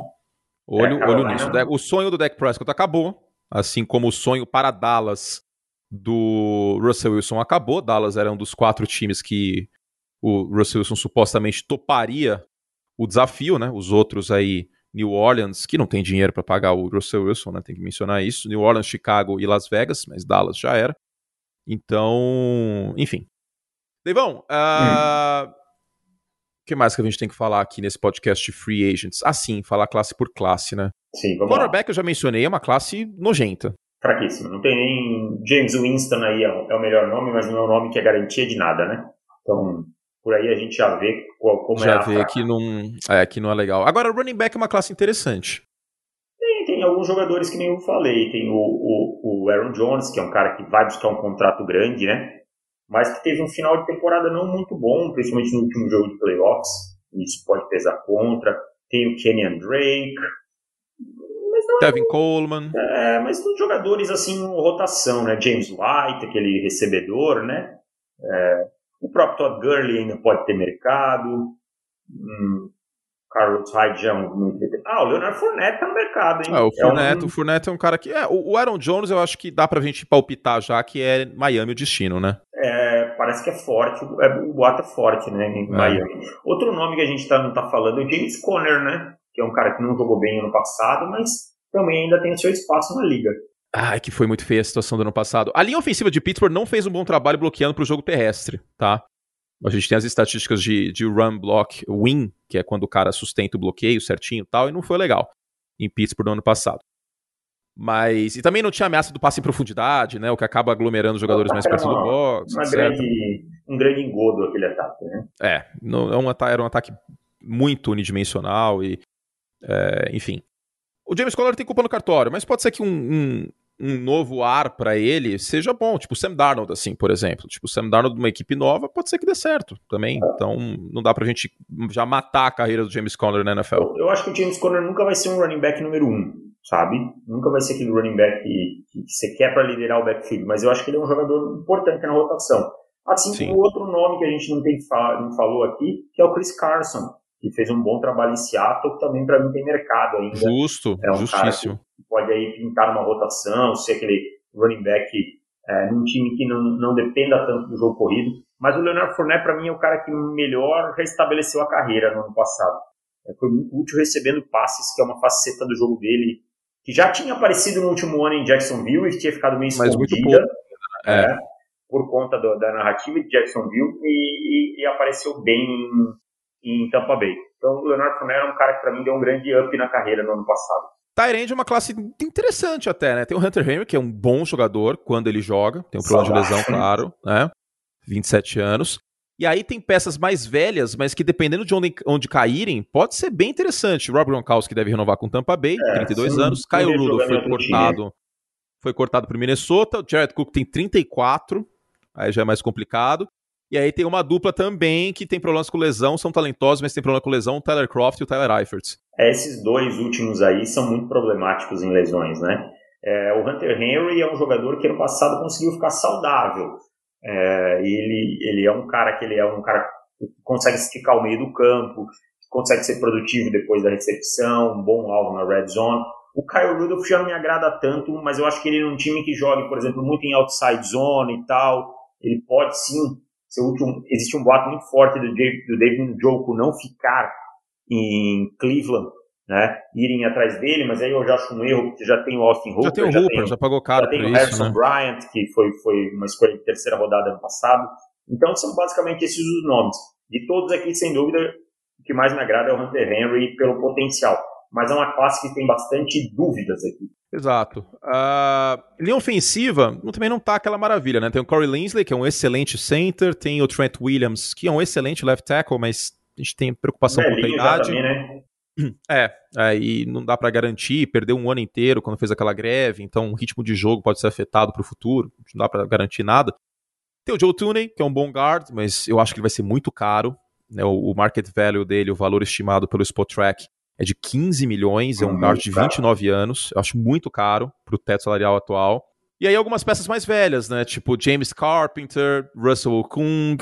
Speaker 1: Olho,
Speaker 2: É,
Speaker 1: olho nisso. O sonho do Dak Prescott acabou, assim como o sonho para Dallas do Russell Wilson acabou. Dallas era um dos quatro times que o Russell Wilson supostamente toparia o desafio, né? Os outros aí, New Orleans, que não tem dinheiro para pagar o Russell Wilson, né? Tem que mencionar isso. New Orleans, Chicago e Las Vegas, mas Dallas já era. Então, enfim. Deivão, ah, o que mais que a gente tem que falar aqui nesse podcast de Free Agents? Ah, sim, falar classe por classe, né?
Speaker 2: Sim, vamos lá.
Speaker 1: Quarterback eu já mencionei, é uma classe nojenta.
Speaker 2: Fraquíssimo. Não tem nem James Winston aí, é o é o melhor nome, mas não é um nome que é garantia de nada, né? Então, por aí a gente já vê qual, como
Speaker 1: já
Speaker 2: é
Speaker 1: vê que não, é, que não é legal. Agora, running back é uma classe interessante.
Speaker 2: Tem, tem alguns jogadores que nem eu falei. Tem o, o, o Aaron Jones, que é um cara que vai buscar um contrato grande, né? Mas que teve um final de temporada não muito bom, principalmente no último jogo de playoffs. Isso pode pesar contra. Tem o Kenyan Drake.
Speaker 1: Kevin é, Coleman.
Speaker 2: É, mas tem jogadores assim, rotação, né? James White, aquele recebedor, né? É, o próprio Todd Gurley ainda pode ter mercado. Hum, Carlos Hyde já é um Ah, o Leonardo Fournette tá no mercado, hein?
Speaker 1: É, o Fournette, é um... o Fournette é um cara que. É, o Aaron Jones eu acho que dá pra gente palpitar já que é Miami o destino, né?
Speaker 2: É, parece que é forte, é, o boato é forte, né, em é. Miami. Outro nome que a gente tá, não tá falando é o James Conner, né? Que é um cara que não jogou bem ano passado, mas também ainda tem o seu espaço na liga.
Speaker 1: Ai, que foi muito feia a situação do ano passado. A linha ofensiva de Pittsburgh não fez um bom trabalho bloqueando pro jogo terrestre, tá? A gente tem as estatísticas de, de run block win, que é quando o cara sustenta o bloqueio certinho e tal, e não foi legal em Pittsburgh no ano passado. Mas. E também não tinha ameaça do passe em profundidade, né? O que acaba aglomerando os jogadores mais perto do box.
Speaker 2: Uma grande, um grande engodo aquele ataque, né?
Speaker 1: É, não, é um, era um ataque muito unidimensional e. É, enfim. O James Conner tem culpa no cartório, mas pode ser que um, um, um novo ar para ele seja bom, tipo o Sam Darnold, assim, por exemplo. Tipo, o Sam Darnold numa equipe nova pode ser que dê certo também. Então, não dá pra gente já matar a carreira do James Conner na NFL.
Speaker 2: Eu, eu acho que o James Conner nunca vai ser um running back número um, sabe? Nunca vai ser aquele running back que, que você quer para liderar o backfield, mas eu acho que ele é um jogador importante na rotação. Assim como o outro nome que a gente não, tem, não falou aqui, que é o Chris Carson que fez um bom trabalho em Seattle, que também para mim tem mercado ainda.
Speaker 1: Justo,
Speaker 2: é um
Speaker 1: justíssimo.
Speaker 2: Cara que pode aí pintar uma rotação, ser aquele running back é, num time que não, não dependa tanto do jogo corrido. Mas o Leonardo Fournette, para mim, é o cara que melhor restabeleceu a carreira no ano passado. É, foi muito útil recebendo passes, que é uma faceta do jogo dele, que já tinha aparecido no último ano em Jacksonville e tinha ficado meio
Speaker 1: escondida. Pouco,
Speaker 2: né? é. Por conta do, da narrativa de Jacksonville e, e, e apareceu bem em, em Tampa Bay. Então o Leonardo Fournette é um cara que para mim deu um grande up na carreira no ano passado.
Speaker 1: Tyrande é uma classe interessante até, né? Tem o Hunter Henry, que é um bom jogador quando ele joga. Tem um problema de lesão, claro, né? 27 anos. E aí tem peças mais velhas, mas que dependendo de onde, onde caírem, pode ser bem interessante. Rob Gronkowski deve renovar com Tampa Bay, é, 32 sim, anos. Kyle Rudolph foi cortado, foi cortado para Minnesota. O Jared Cook tem 34, aí já é mais complicado. E aí tem uma dupla também que tem problemas com lesão, são talentosos, mas tem problema com lesão, o Tyler Croft e o Tyler Eifert.
Speaker 2: É, esses dois últimos aí são muito problemáticos em lesões, né? É, o Hunter Henry é um jogador que ano passado conseguiu ficar saudável. É, ele, ele é um cara que ele é um cara que consegue esticar o meio do campo, consegue ser produtivo depois da recepção, um bom alvo na red zone. O Kyle Rudolph já não me agrada tanto, mas eu acho que ele num time que jogue, por exemplo, muito em outside zone e tal, ele pode sim ser último. Existe um boato muito forte do, do David Njoku não ficar em Cleveland, né? Irem atrás dele, mas aí eu já acho um erro, porque já tem o Austin Hooper.
Speaker 1: Já tem o já Hooper, tem, já pagou caro já
Speaker 2: tem
Speaker 1: o
Speaker 2: Harrison
Speaker 1: né?
Speaker 2: Bryant, que foi, foi uma escolha de terceira rodada ano passado. Então são basicamente esses os nomes. De todos aqui, sem dúvida, o que mais me agrada é o Hunter Henry pelo potencial. Mas é uma classe que tem bastante dúvidas aqui.
Speaker 1: Exato. Uh, linha ofensiva também não tá aquela maravilha, né? Tem o Corey Linsley, que é um excelente center, tem o Trent Williams, que é um excelente left tackle, mas a gente tem preocupação com a idade. Também, né? É, e não dá para garantir, perdeu um ano inteiro quando fez aquela greve, então o ritmo de jogo pode ser afetado para o futuro, não dá para garantir nada. Tem o Joe Tooney, que é um bom guard, mas eu acho que ele vai ser muito caro. Né, o, market value dele, o valor estimado pelo Spotrac, é de 15 milhões, é um guard de 29 anos, eu acho muito caro para o teto salarial atual. E aí algumas peças mais velhas, né? Tipo James Carpenter, Russell Okung,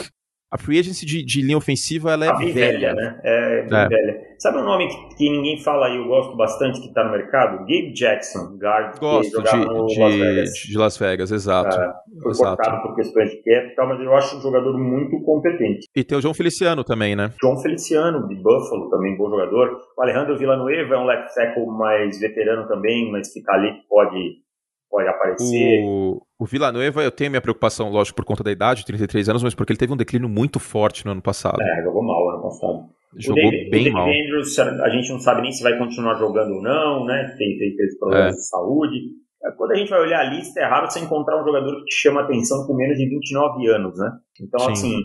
Speaker 1: a free agency de, de linha ofensiva ela é
Speaker 2: velha. velha. né? É, é. velha. Sabe um nome que, que, ninguém fala e eu gosto bastante que está no mercado? Gabe Jackson, guard
Speaker 1: gosto de, de, Las Vegas. de Las Vegas, exato. É,
Speaker 2: foi
Speaker 1: exato.
Speaker 2: cortado por questões de cap e tal, mas eu acho um jogador muito competente.
Speaker 1: E tem o João Feliciano também, né?
Speaker 2: João Feliciano, de Buffalo, também bom jogador. O Alejandro Villanueva é um left tackle mais veterano também, mas fica ali pode pode aparecer.
Speaker 1: O, o Villanueva, eu tenho minha preocupação, lógico, por conta da idade, 33 anos, mas porque ele teve um declínio muito forte no ano passado.
Speaker 2: É, jogou mal ano passado.
Speaker 1: Jogou David, bem
Speaker 2: o
Speaker 1: mal.
Speaker 2: Andrews, a gente não sabe nem se vai continuar jogando ou não, né? Tem, tem, tem problemas é. de saúde. É, quando a gente vai olhar a lista, é raro você encontrar um jogador que te chama atenção com menos de 29 anos, né? Então, Sim. assim,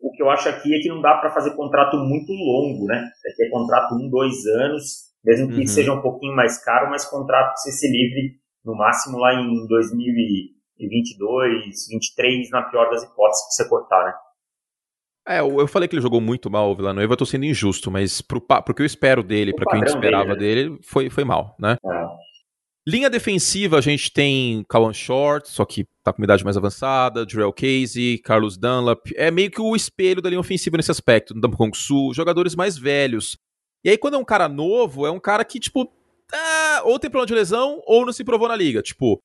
Speaker 2: O que eu acho aqui é que não dá para fazer contrato muito longo, né? Aqui é contrato um, dois anos, mesmo que uhum. seja um pouquinho mais caro, mas contrato que você se livre no máximo lá em 2022, 2023, na pior das hipóteses, pra você cortar, né?
Speaker 1: É, eu falei que ele jogou muito mal o Villanueva, eu tô sendo injusto, mas pro, pro que eu espero dele, para que eu esperava dele, né? dele, foi, foi mal, né? É. Linha defensiva, a gente tem Kawan Short, só que tá com uma idade mais avançada, Jarrell Casey, Carlos Dunlap. É meio que o espelho da linha ofensiva nesse aspecto. Kong Su, jogadores mais velhos. E aí, quando é um cara novo, é um cara que, tipo, ah, ou tem problema de lesão, ou não se provou na liga. Tipo,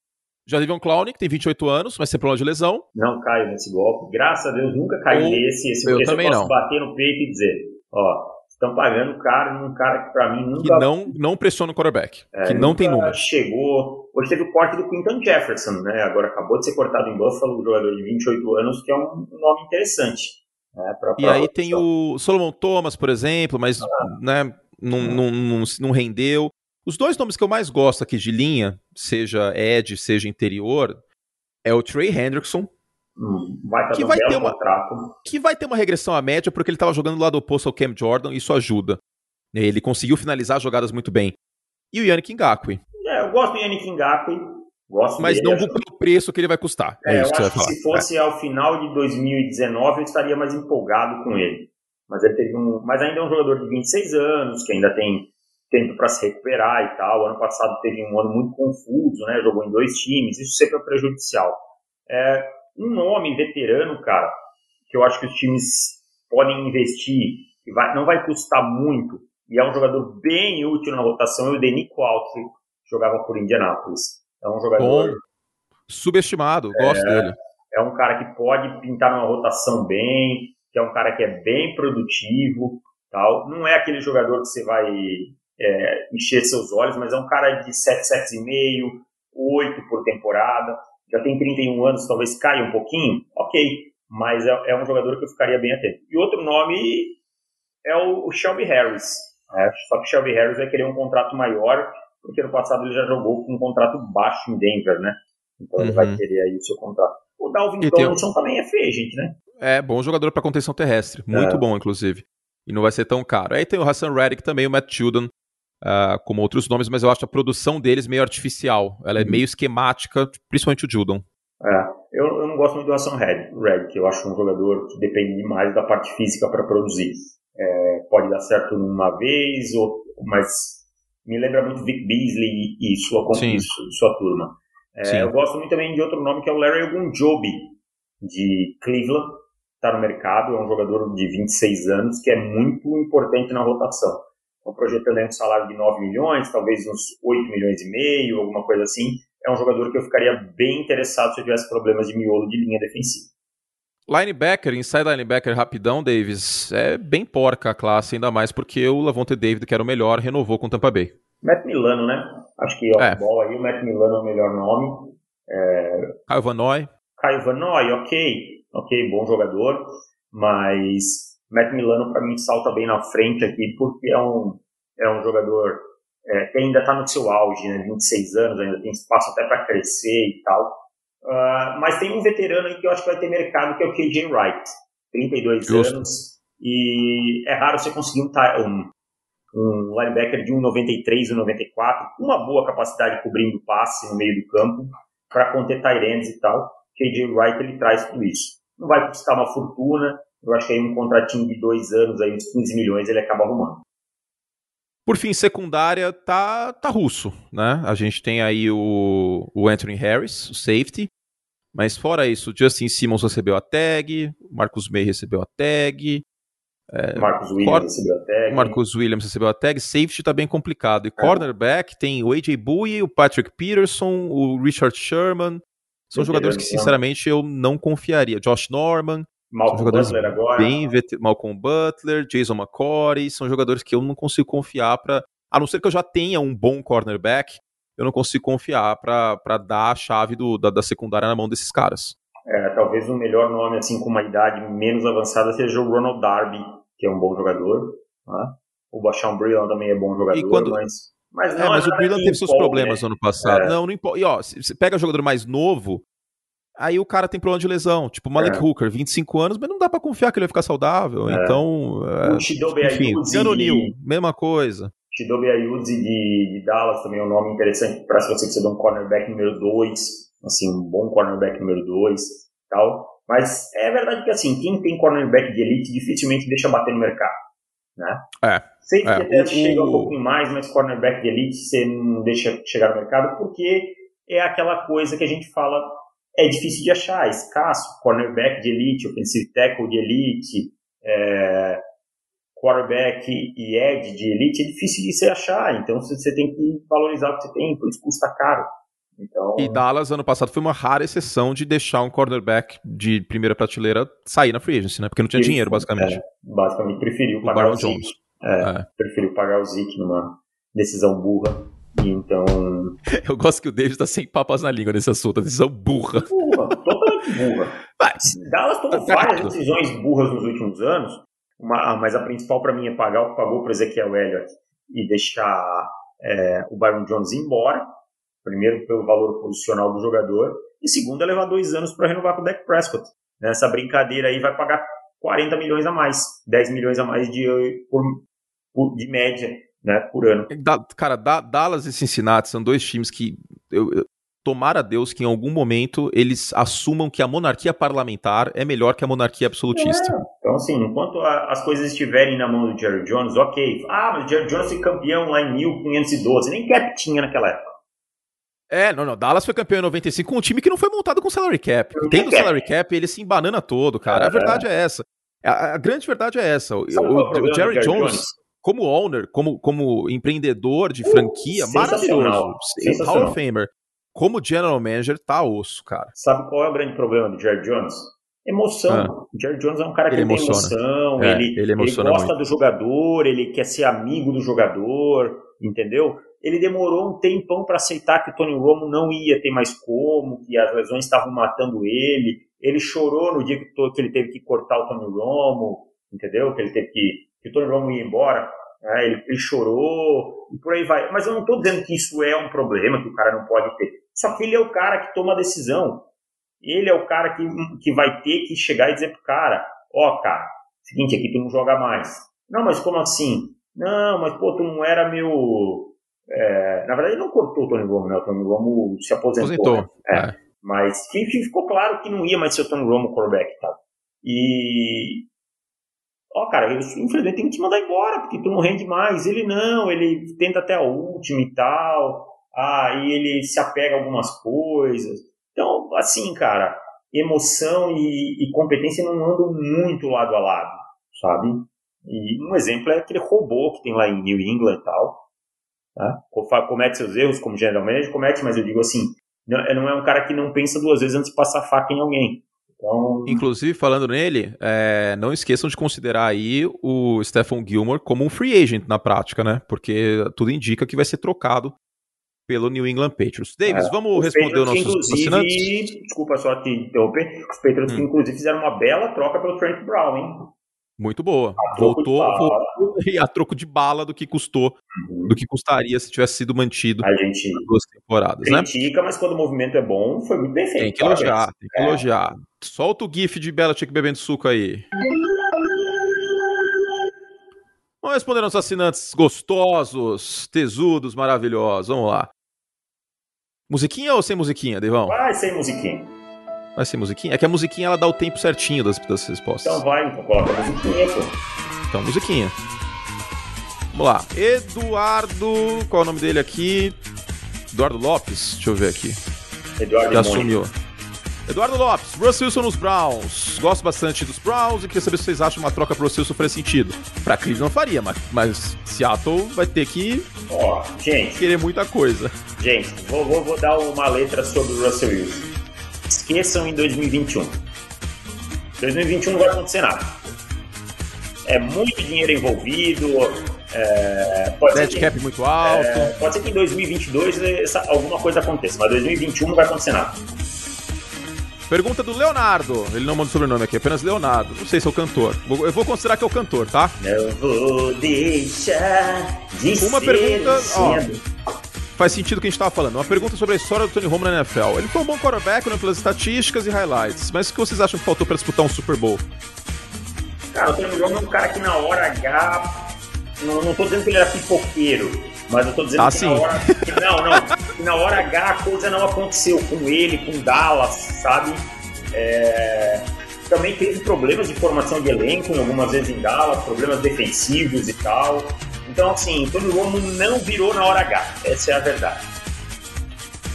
Speaker 1: já teve um Clown, que tem 28 anos, mas tem problema de lesão.
Speaker 2: Não caio nesse golpe. Graças a Deus, nunca caí ou... nesse. Esse
Speaker 1: eu também eu posso não.
Speaker 2: bater no peito e dizer, ó, estão pagando caro num cara que para mim nunca...
Speaker 1: Que não, não pressiona o quarterback, é, que não tem número.
Speaker 2: chegou... Hoje teve o corte do Quinton Jefferson, né? Agora acabou de ser cortado em Buffalo, um jogador de 28 anos, que é um nome interessante. Né? Pra,
Speaker 1: pra e aí tem o Solomon Thomas, por exemplo, mas ah. né, não, não, não, não rendeu. Os dois nomes que eu mais gosto aqui de linha, seja Ed, seja interior, é o Trey Hendrickson,
Speaker 2: Hum, vai que vai ter uma contrato.
Speaker 1: que vai ter uma regressão à média porque ele estava jogando do lado oposto ao Cam Jordan e isso ajuda. Ele conseguiu finalizar jogadas muito bem. E o Yannick Ngakwe.
Speaker 2: É, eu gosto do Yannick Ngakwe. Gosto
Speaker 1: mas dele, não acho... pelo preço que ele vai custar.
Speaker 2: É, é isso eu que acho que se fosse é. ao final de 2019 eu estaria mais empolgado com ele. Mas ele teve um, mas ainda é um jogador de 26 anos que ainda tem tempo para se recuperar e tal. Ano passado teve um ano muito confuso, né? Jogou em dois times, isso sempre é prejudicial. É, um nome veterano, cara, que eu acho que os times podem investir, que vai, não vai custar muito, e é um jogador bem útil na rotação, é o Denico Autry, que jogava por Indianapolis. É um jogador... Bom,
Speaker 1: subestimado, gosto
Speaker 2: é,
Speaker 1: dele.
Speaker 2: É um cara que pode pintar numa rotação bem, que é um cara que é bem produtivo, tal. Não é aquele jogador que você vai é, encher seus olhos, mas é um cara de 7 sets e meio, 8 por temporada já tem 31 anos, talvez caia um pouquinho, ok, mas é, é um jogador que eu ficaria bem atento. E outro nome é o, o Shelby Harris. Né? Só que o Shelby Harris vai querer um contrato maior, porque no passado ele já jogou com um contrato baixo em Denver, né? Então uhum. ele vai uhum. querer aí o seu contrato. O Dalvin e Tomlinson também é feio, gente, né?
Speaker 1: É, bom jogador para contenção terrestre. Muito é. bom, inclusive. E não vai ser tão caro. Aí tem o Hassan Reddick também, o Matt Children, uh, como outros nomes, mas eu acho a produção deles meio artificial. Ela é uhum. meio esquemática, principalmente o Judon.
Speaker 2: É, eu, eu, não gosto muito do Hassan Red, Red, que eu acho um jogador que depende demais da parte física para produzir. É, pode dar certo numa vez, ou, mas me lembra muito Vic Beasley e, sua, e sua turma. É, eu gosto muito também de outro nome que é o Larry Ogunjobi, de Cleveland, está no mercado, é um jogador de 26 anos que é muito importante na rotação estão projetando um salário de 9 milhões, talvez uns 8 milhões e meio, alguma coisa assim. É um jogador que eu ficaria bem interessado se eu tivesse problemas de miolo de linha defensiva.
Speaker 1: Linebacker, inside linebacker rapidão, Davis, é bem porca a classe, ainda mais porque o Lavonte David, que era o melhor, renovou com o Tampa Bay.
Speaker 2: Matt Milano, né? Acho que é. ball aí, o Matt Milano é o melhor nome. É...
Speaker 1: Caio Vanoy.
Speaker 2: Caio Vanoy, ok, ok, bom jogador, mas Matt Milano, para mim, salta bem na frente aqui, porque é um, é um jogador é, que ainda está no seu auge, né? 26 anos, ainda tem espaço até para crescer e tal. Uh, mas tem um veterano aí que eu acho que vai ter mercado, que é o KJ Wright, 32 Justo. anos, e é raro você conseguir um, um, um linebacker de 1,93, 1,94, com uma boa capacidade cobrindo passe no meio do campo, para conter ends e tal. KJ Wright ele traz tudo isso. Não vai custar uma fortuna, eu acho que aí um contratinho de dois anos, aí uns 15 milhões, ele acaba arrumando.
Speaker 1: Por fim, secundária tá, tá russo, né? A gente tem aí o, o Anthony Harris, o safety, mas fora isso, Justin Simmons recebeu a tag, Marcus May recebeu a tag,
Speaker 2: é, Marcus Williams Cor recebeu a tag.
Speaker 1: Marcus Williams recebeu a tag. Safety tá bem complicado. E é. cornerback tem o AJ Bowie, o Patrick Peterson, o Richard Sherman. São jogadores que, sinceramente, eu não confiaria. Josh Norman.
Speaker 2: Malcolm Butler agora.
Speaker 1: Bem. Malcolm Butler, Jason McCory, são jogadores que eu não consigo confiar para. A não ser que eu já tenha um bom cornerback, eu não consigo confiar para dar a chave do, da, da, secundária na mão desses caras.
Speaker 2: É, talvez o melhor nome, assim, com uma idade menos avançada, seja o Ronald Darby, que é um bom jogador. Né? O Bashan Brillant também é bom jogador, quando... mas.
Speaker 1: Mas, é, mas o Brillant teve seus problemas né? no ano passado. É. Não, não importa. E ó, você pega jogador mais novo, Aí o cara tem problema de lesão, tipo Malik é. Hooker, 25 anos, mas não dá para confiar que ele vai ficar saudável. É. Então,
Speaker 2: o Chidobe enfim,
Speaker 1: Neal, mesma coisa.
Speaker 2: Chidobe Ayudzi de, de Dallas também é um nome interessante para se você quiser dar um cornerback número 2, assim, um bom cornerback número 2 tal. Mas é verdade que assim, quem tem cornerback de elite dificilmente deixa bater no mercado, né?
Speaker 1: É.
Speaker 2: Sei que é, até o, chega um pouquinho mais, mas cornerback de elite você não deixa chegar no mercado porque é aquela coisa que a gente fala é difícil de achar, é escasso. Cornerback de elite, offensive tackle de elite, é, quarterback e edge de elite é difícil de você achar. Então você tem que valorizar o que você tem, por isso custa caro. Então...
Speaker 1: E Dallas, ano passado, foi uma rara exceção de deixar um cornerback de primeira prateleira sair na free agency, né? Porque não tinha dinheiro, basicamente.
Speaker 2: É, basicamente, preferiu pagar o, o Zeke. É, é. Preferiu pagar o Zeke numa decisão burra. Então.
Speaker 1: Eu gosto que o David tá sem papas na língua nesse assunto, decisão burra.
Speaker 2: Burra, totalmente burra. Mas, Dallas tomou tá várias decisões burras nos últimos anos, uma, mas a principal para mim é pagar o que pagou para Ezequiel Elliott e deixar é, o Byron Jones embora Primeiro, pelo valor posicional do jogador. E segundo, é levar dois anos para renovar com o Dak Prescott. Nessa brincadeira aí vai pagar 40 milhões a mais, 10 milhões a mais de, por, de média né, por ano.
Speaker 1: Da, cara, da, Dallas e Cincinnati são dois times que eu, eu, tomara a Deus que em algum momento eles assumam que a monarquia parlamentar é melhor que a monarquia absolutista. É.
Speaker 2: Então, assim, enquanto a, as coisas estiverem na mão do Jerry Jones, ok. Ah, mas o Jerry Jones foi campeão lá em 1512, nem cap tinha naquela época.
Speaker 1: É, não, não. Dallas foi campeão em 95 com um time que não foi montado com salary cap. Tendo salary cap, ele se embanana todo, cara. A verdade é essa. A, a grande verdade é essa. O, o, o Jerry Jones, Jones, como owner, como, como empreendedor de uh, franquia, uh, maravilhoso. Hall of Famer. Como general manager, tá osso, cara.
Speaker 2: Sabe qual é o grande problema do Jerry Jones? Emoção. Ah. O Jerry Jones é um cara que ele tem emoção, é, ele, ele, ele gosta muito. do jogador, ele quer ser amigo do jogador, entendeu? ele demorou um tempão para aceitar que o Tony Romo não ia ter mais como, que as lesões estavam matando ele. Ele chorou no dia que, que ele teve que cortar o Tony Romo, entendeu? Que ele teve que, que o Tony Romo ia embora. Né? Ele, ele, chorou e por aí vai. Mas eu não estou dizendo que isso é um problema que o cara não pode ter. Só que ele é o cara que toma a decisão. Ele é o cara que, que vai ter que chegar e dizer pro cara, ó, oh, cara, seguinte, aqui tu não joga mais. Não, mas como assim? Não, mas pô, tu não era meu é, na verdade, ele não cortou o Tony Romo, né? O Tony Romo se aposentou. aposentou. Né? É. É. Mas ficou claro que não ia mais ser o Tony Romo quarterback e tal. E. Ó, cara, eu, infelizmente tem que te mandar embora, porque tu não rende mais. Ele não, ele tenta até a última e tal. Aí ele se apega a algumas coisas. Então, assim, cara, emoção e, e competência não andam muito lado a lado, sabe? E um exemplo é aquele robô que tem lá em New England e tal Tá? Comete seus erros como general manager, comete, mas eu digo assim, não, não é um cara que não pensa duas vezes antes de passar faca em alguém. Então...
Speaker 1: Inclusive, falando nele, é, não esqueçam de considerar aí o Stephen Gilmore como um free agent na prática, né? Porque tudo indica que vai ser trocado pelo New England Patriots. Davis, é, vamos responder os nossos assinantes?
Speaker 2: Desculpa só te interromper. Os Patriots hum. inclusive fizeram uma bela troca pelo Trent Brown, hein?
Speaker 1: Muito boa. Voltou, voltou e a troco de bala do que custou, uhum. do que custaria se tivesse sido mantido
Speaker 2: a gente
Speaker 1: duas temporadas,
Speaker 2: né? critica, né? mas quando o movimento é bom, foi muito bem feito.
Speaker 1: Tem que elogiar, tem que é. elogiar. Solta o gif de Belichick bebendo suco aí. Vamos responder aos assinantes gostosos, tesudos, maravilhosos. Vamos lá. Musiquinha ou sem musiquinha, Devão?
Speaker 2: Vai sem musiquinha.
Speaker 1: Vai ser musiquinha? É que a musiquinha ela dá o tempo certinho das, das respostas.
Speaker 2: Então vai, então coloca a musiquinha, pô.
Speaker 1: Então, musiquinha. Vamos lá. Eduardo. Qual é o nome dele aqui? Eduardo Lopes? Deixa eu ver aqui.
Speaker 2: Eduardo
Speaker 1: Já assumiu. Eduardo Lopes, Russell Wilson nos Browns. Gosto bastante dos Browns e queria saber se vocês acham uma troca pro Russell Wilson faria sentido. Pra Cleveland não faria, mas, mas Seattle vai ter que
Speaker 2: Ó, gente,
Speaker 1: querer muita coisa.
Speaker 2: Gente, vou, vou, vou dar uma letra sobre o Russell Wilson esqueçam em 2021. 2021 não vai acontecer nada. É muito dinheiro envolvido. É,
Speaker 1: pode Dead ser cap muito alto. É,
Speaker 2: pode ser que em 2022 essa, alguma coisa aconteça, mas 2021 não vai acontecer nada.
Speaker 1: Pergunta do Leonardo. Ele não manda o sobrenome aqui, apenas Leonardo. Não sei se é o cantor. Eu vou considerar que é o cantor, tá?
Speaker 2: Não vou deixar de
Speaker 1: Uma pergunta. Ó, faz sentido o que a gente tava falando. Uma pergunta sobre a história do Tony Romo na NFL. Ele foi um bom quarterback né, pelas estatísticas e highlights, mas o que vocês acham que faltou para disputar um Super Bowl?
Speaker 2: Cara, o Tony Romo é um cara que na hora H. Não, não tô dizendo que ele era pipoqueiro, mas eu tô dizendo
Speaker 1: Ah,
Speaker 2: que
Speaker 1: sim.
Speaker 2: na hora. que não, não. na hora H a coisa não aconteceu com ele, com Dallas, sabe? É, Também teve problemas de formação de elenco, algumas vezes em Dallas, problemas defensivos e tal. Então, assim, o Tony Romo não virou na hora H. Essa é a verdade.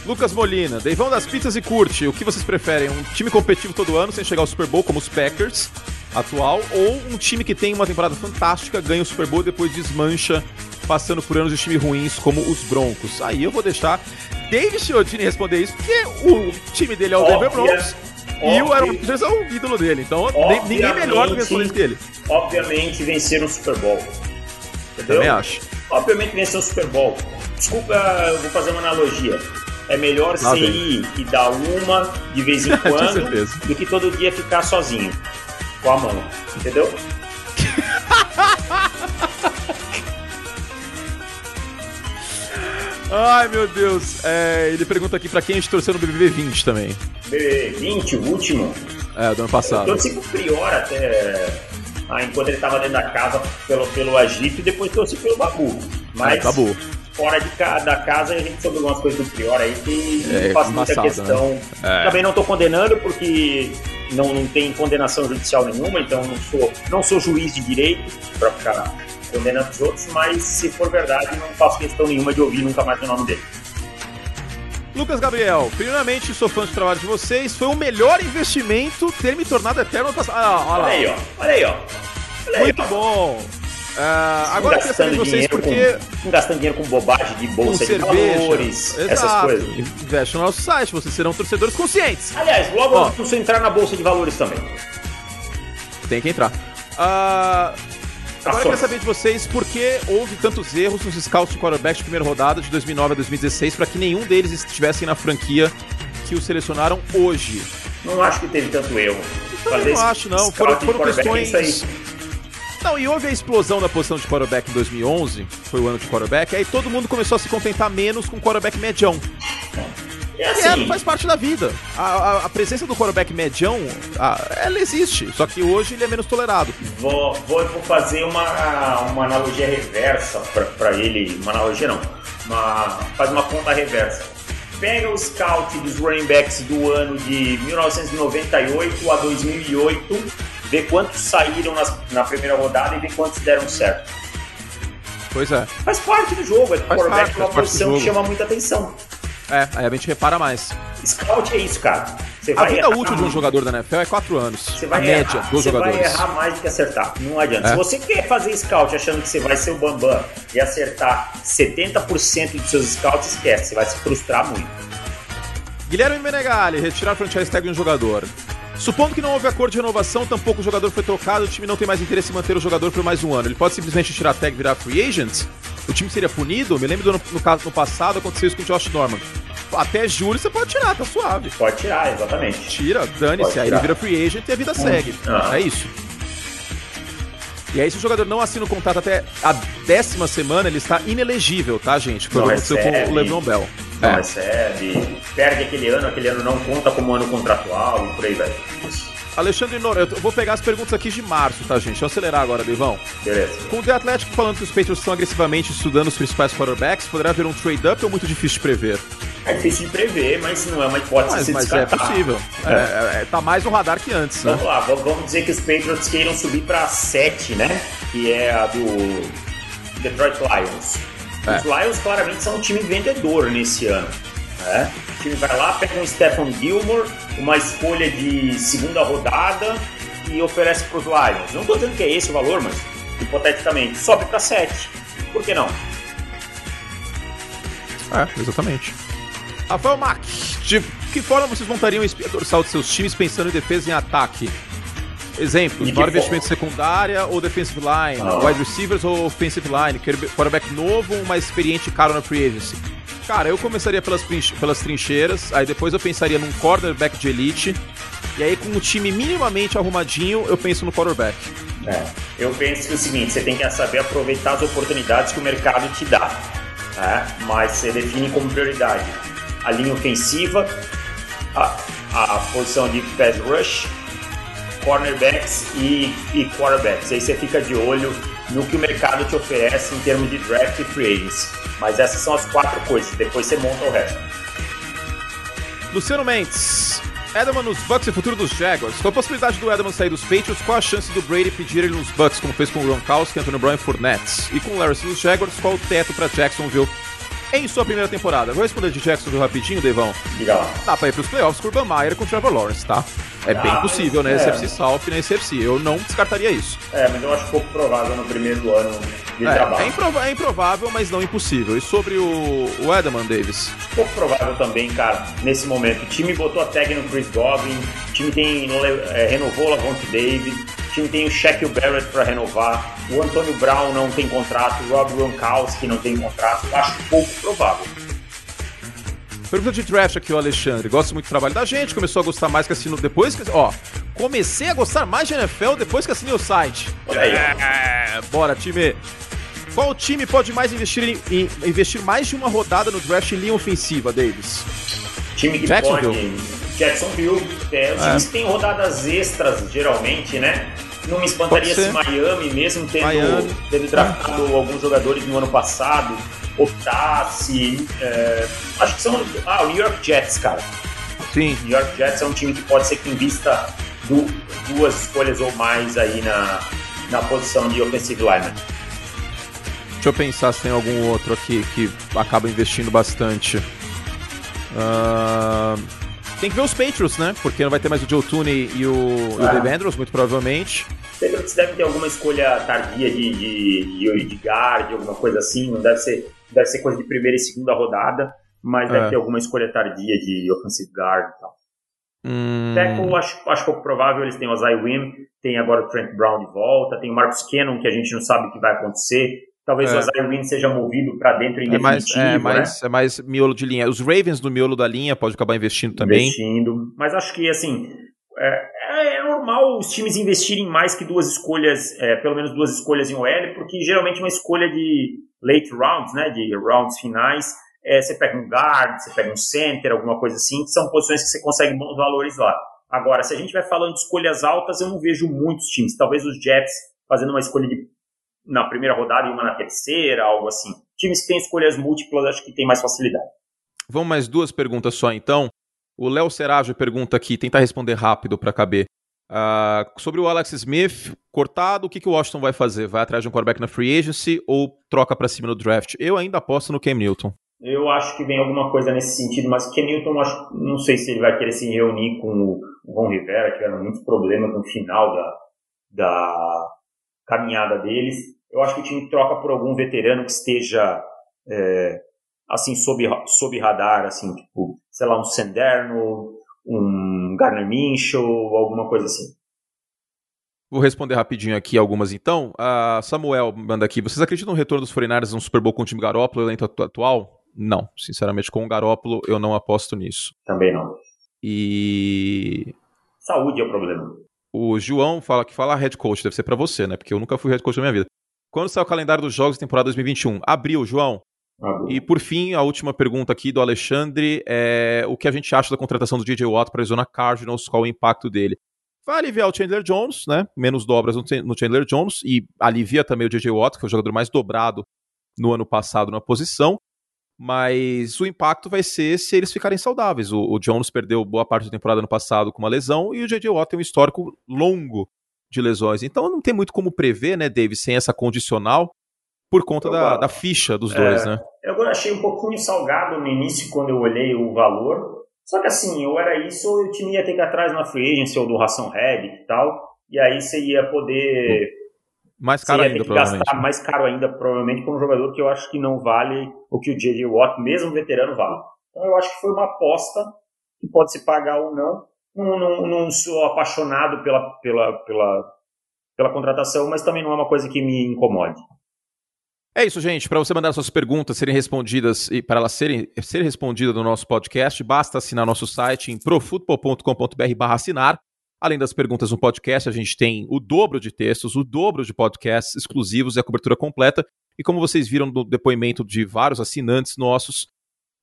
Speaker 1: Lucas Molina, Deivão das pizzas e curte. O que vocês preferem? Um time competitivo todo ano sem chegar ao Super Bowl, como os Packers, atual, ou um time que tem uma temporada fantástica, ganha o Super Bowl e depois desmancha, passando por anos de time ruins, como os Broncos? Aí eu vou deixar David Chiodini responder isso, porque o time dele é o Denver Broncos e o Aaron Rodgers é o ídolo dele. Então ninguém melhor do que responder isso que ele.
Speaker 2: Obviamente vencer um Super Bowl. Entendeu?
Speaker 1: Também acho.
Speaker 2: Obviamente vencer um Super Bowl. Desculpa, eu vou fazer uma analogia. É melhor você ir e dar uma de vez em quando do que todo dia ficar sozinho com a mão. Entendeu?
Speaker 1: Ai, meu Deus. É, ele pergunta aqui pra quem a gente torceu no BBB 20 também.
Speaker 2: B20, o último.
Speaker 1: É, do ano
Speaker 2: Eu
Speaker 1: passado.
Speaker 2: torci pro Prior até. Ah, enquanto ele tava dentro da casa pelo, pelo Agito e depois torci pelo Babu. Mas
Speaker 1: É, Babu.
Speaker 2: fora de ca- da casa a gente soube algumas coisas do Prior aí que
Speaker 1: É,
Speaker 2: não faz muita
Speaker 1: embaçado,
Speaker 2: questão.
Speaker 1: É.
Speaker 2: Também não estou condenando porque não, não tem condenação judicial nenhuma, então não sou, não sou juiz de direito para ficar condenando os outros, mas se for verdade, não faço questão nenhuma de ouvir nunca mais o nome dele.
Speaker 1: Lucas Gabriel, primeiramente, sou fã do trabalho de vocês. Foi o melhor investimento ter me tornado eterno passado. Ah, olha
Speaker 2: Olha aí, ó. Olha aí, ó. Olha aí,
Speaker 1: Muito
Speaker 2: ó.
Speaker 1: bom. Ah, agora eu queria saber de vocês porque.
Speaker 2: com, gastando dinheiro com bobagem de bolsa de valores, essas
Speaker 1: Exato.
Speaker 2: coisas.
Speaker 1: Investe no nosso site, vocês serão torcedores conscientes.
Speaker 2: Aliás, logo eu preciso entrar na bolsa de valores também.
Speaker 1: Tem que entrar. Ah, agora eu
Speaker 2: Ações.
Speaker 1: saber de vocês por que houve tantos erros nos scouts de quarterback de primeira rodada de 2009 a 2016 para que nenhum deles estivessem na franquia que o selecionaram hoje.
Speaker 2: Não acho que teve tanto erro.
Speaker 1: Não acho, não. Foram- foram
Speaker 2: é
Speaker 1: questões-
Speaker 2: aí.
Speaker 1: Não, e houve a explosão da posição de quarterback em 2011, foi o ano de quarterback, aí todo mundo começou a se contentar menos com quarterback medião.
Speaker 2: É assim,
Speaker 1: é, faz parte da vida. A, a- a presença do quarterback medião, a- ela existe, só que hoje ele é menos tolerado.
Speaker 2: vou, vou, vou fazer uma, uma analogia reversa para ele. Uma analogia não. Uma, faz uma conta reversa. Pega o scout dos running backs do ano de 1998 a 2008, vê quantos saíram nas- na primeira rodada e vê quantos deram certo.
Speaker 1: Pois é.
Speaker 2: Faz parte do jogo, é
Speaker 1: Faz
Speaker 2: quarterback
Speaker 1: parte,
Speaker 2: é uma posição que chama muita atenção.
Speaker 1: É, aí a gente repara mais.
Speaker 2: Scout é isso, cara. Você
Speaker 1: A vida útil de um jogador da NFL é 4 anos.
Speaker 2: Você
Speaker 1: a
Speaker 2: vai
Speaker 1: média
Speaker 2: errar,
Speaker 1: dos
Speaker 2: você
Speaker 1: jogadores.
Speaker 2: vai errar mais do que acertar. Não adianta.
Speaker 1: É.
Speaker 2: Se você quer fazer scout achando que você vai ser o Bambam e acertar 70% dos seus scouts, esquece. Você vai se frustrar muito.
Speaker 1: Guilherme Menegali, retirar franchise tag de um jogador. Supondo que não houve acordo de renovação, tampouco o jogador foi trocado, o time não tem mais interesse em manter o jogador por mais um ano. Ele pode simplesmente tirar a tag e virar free agent? O time seria punido? Me lembro do ano, no, caso, no passado aconteceu isso com o Josh Norman. Até julho você pode tirar, tá suave.
Speaker 2: Pode tirar, exatamente.
Speaker 1: Tira, dane-se, aí ele vira free agent e a vida segue.
Speaker 2: Ah.
Speaker 1: É isso. E aí, se o jogador não assina o contrato até a décima semana, ele está inelegível, tá, gente? Foi o que aconteceu com o LeBron Bell.
Speaker 2: Não
Speaker 1: É.
Speaker 2: recebe, perde aquele ano, aquele ano não conta como ano contratual e por aí vai.
Speaker 1: Alexandre Nora, eu vou pegar as perguntas aqui de março, tá, gente? Deixa eu acelerar agora, Bivão.
Speaker 2: Beleza.
Speaker 1: Com o The Atlético falando que os Patriots estão agressivamente estudando os principais quarterbacks, poderá haver um trade-up ou muito difícil de prever?
Speaker 2: É difícil de prever, mas não é uma hipótese
Speaker 1: Mas,
Speaker 2: se
Speaker 1: mas é
Speaker 2: descartar.
Speaker 1: possível. É, é, tá mais no radar que antes, né?
Speaker 2: Vamos lá, v- vamos dizer que os Patriots queiram subir para 7, né? Que é a do Detroit Lions.
Speaker 1: É.
Speaker 2: Os Lions claramente são um time vendedor nesse ano. Né? O time vai lá, pega um Stephen Gilmore, uma escolha de segunda rodada e oferece para os Lions. Não estou dizendo que é esse o valor, mas hipoteticamente sobe para 7. Por que não?
Speaker 1: É, exatamente. Rafael Mack, de que forma vocês montariam o espinha dorsal de seus times pensando em defesa e em ataque? Exemplos,
Speaker 2: que
Speaker 1: maior investimento secundária ou defensive line,
Speaker 2: Ah.
Speaker 1: wide receivers ou offensive line, quarterback novo ou mais experiente e caro na free agency? Cara, eu começaria pelas, pelas trincheiras, aí depois eu pensaria num quarterback de elite, e aí com o time minimamente arrumadinho, eu penso no quarterback.
Speaker 2: É, eu penso que é o seguinte, você tem que saber aproveitar as oportunidades que o mercado te dá. é, mas você define como prioridade a linha ofensiva, a, a posição de pass rush, cornerbacks e, e quarterbacks. Aí você fica de olho no que o mercado te oferece em termos de draft e free agents. Mas essas são as quatro coisas, depois você monta o resto.
Speaker 1: Luciano Mendes, Edelman nos Bucks e futuro dos Jaguars. Com a possibilidade do Edelman sair dos Patriots, qual a chance do Brady pedir ele nos Bucks, como fez com o Gronkowski, Antonio Brown e Fournette? E com o Larry nos Jaguars, qual o teto para Jacksonville em sua primeira temporada. Vou responder de Jacksonville rapidinho, Devão.
Speaker 2: Diga lá.
Speaker 1: Dá pra ir pros playoffs com Urban Meyer com o Trevor Lawrence, tá? É ah, bem possível, né? É. SFC South na SFC. Eu não descartaria isso.
Speaker 2: É, mas eu acho pouco provável no primeiro ano de é, trabalho.
Speaker 1: É, é, improvável, mas não impossível. E sobre o, o Edelman Davis?
Speaker 2: Pouco provável também, cara, nesse momento. O time botou a tag no Chris Godwin, o time tem, é, renovou o Lavonte David, time tem o Shaquille Barrett para renovar, o Antônio Brown não tem contrato, o Rob Gronkowski não tem contrato. Acho pouco provável.
Speaker 1: Pergunta de draft aqui, o Alexandre. Gosta muito do trabalho da gente, começou a gostar mais que assino depois que. Ó, comecei a gostar mais de NFL depois que assinei o site.
Speaker 2: Olha aí.
Speaker 1: É, bora, time. Qual time pode mais investir em, em, investir mais de uma rodada no draft em linha ofensiva, Davis?
Speaker 2: Time que Jacksonville. pode. Jacksonville. É, os é. times têm rodadas extras, geralmente, né? Não me espantaria se Miami, mesmo tendo, Miami. tendo draftado é. alguns jogadores no ano passado, Otassi, é, acho que são. Ah, o New York Jets, cara.
Speaker 1: Sim.
Speaker 2: O New York Jets é um time que pode ser que invista du duas escolhas ou mais aí na, na posição de offensive lineman.
Speaker 1: Deixa eu pensar se tem algum outro aqui que acaba investindo bastante. Uh, tem que ver os Patriots, né? Porque não vai ter mais o Joe Tooney e o, ah. o Dave Andrews, muito provavelmente.
Speaker 2: Patriots deve ter alguma escolha tardia de, de, de, de guard, alguma coisa assim. Não deve ser deve ser coisa de primeira e segunda rodada, mas é. deve ter alguma escolha tardia de offensive guard e tal.
Speaker 1: Hum...
Speaker 2: Tackle, acho, acho pouco provável, eles têm o Zay Wim, tem agora o Trent Brown de volta, tem o Marcus Cannon, que a gente não sabe o que vai acontecer. Talvez é. o Zay Win seja movido para dentro em
Speaker 1: é mais, é, mais, né? é mais miolo de linha. Os Ravens do miolo da linha pode acabar investindo também.
Speaker 2: Investindo, mas acho que assim é, é, é normal os times investirem mais que duas escolhas, é, pelo menos duas escolhas em OL, porque geralmente uma escolha de late rounds, né, de rounds finais, é, você pega um guard, você pega um center, alguma coisa assim, que são posições que você consegue bons valores lá. Agora, se a gente vai falando de escolhas altas, eu não vejo muitos times. Talvez os Jets fazendo uma escolha de, na primeira rodada e uma na terceira, algo assim. Times que têm escolhas múltiplas, acho que tem mais facilidade.
Speaker 1: Vamos mais duas perguntas só, então. O Léo Seraggio pergunta aqui, tentar responder rápido para caber. Uh, sobre o Alex Smith, cortado, o que, que o Washington vai fazer? Vai atrás de um quarterback na free agency ou troca para cima no draft? Eu ainda aposto no Cam Newton.
Speaker 2: Eu acho que vem alguma coisa nesse sentido, mas Cam Newton, acho, não sei se ele vai querer se reunir com o Ron Rivera, tiveram muitos problemas no final da, da caminhada deles. Eu acho que o time troca por algum veterano que esteja é, assim sob, sob radar, assim, tipo, sei lá, um Senderno, um Garner Minshew, alguma coisa assim.
Speaker 1: Vou responder rapidinho aqui algumas então. A Samuel manda aqui: vocês acreditam no retorno dos 49 no Super Bowl com o time Garópolo elenco atual? Não. Sinceramente, com o Garópolo eu não aposto nisso.
Speaker 2: Também não.
Speaker 1: E.
Speaker 2: Saúde é o problema.
Speaker 1: O João fala que fala head coach, deve ser para você, né? Porque eu nunca fui head coach na minha vida. Quando sai o calendário dos jogos da temporada 2021? Abril, João. E por fim, a última pergunta aqui do Alexandre é o que a gente acha da contratação do DJ Watt para a Arizona Cardinals, qual o impacto dele? Vai aliviar o Chandler Jones, né? Menos dobras no Chandler Jones e alivia também o DJ Watt, que é o jogador mais dobrado no ano passado na posição. Mas o impacto vai ser se eles ficarem saudáveis. O, o Jones perdeu boa parte da temporada no passado com uma lesão e o JJ Watt tem um histórico longo de lesões. Então não tem muito como prever, né, David, sem essa condicional por conta da, da, ficha dos dois,
Speaker 2: é,
Speaker 1: né?
Speaker 2: Eu achei um pouquinho salgado no início quando eu olhei o valor. Só que assim, ou era isso ou o time ia ter que ir atrás na free agency ou do Ração Red e tal. E aí você ia poder.
Speaker 1: Mais caro ainda, provavelmente. gastar
Speaker 2: mais caro ainda, provavelmente, com um jogador que eu acho que não vale o que o J.J. Watt, mesmo veterano, vale. Então eu acho que foi uma aposta que pode se pagar ou não. Não, não, não sou apaixonado pela, pela, pela, pela contratação, mas também não é uma coisa que me incomode.
Speaker 1: É isso, gente. Para você mandar suas perguntas serem respondidas e para elas serem, serem respondidas no nosso podcast, basta assinar nosso site em profutbol.com.br assinar. Além das perguntas no podcast, a gente tem o dobro de textos, o dobro de podcasts exclusivos e a cobertura completa. E como vocês viram no depoimento de vários assinantes nossos,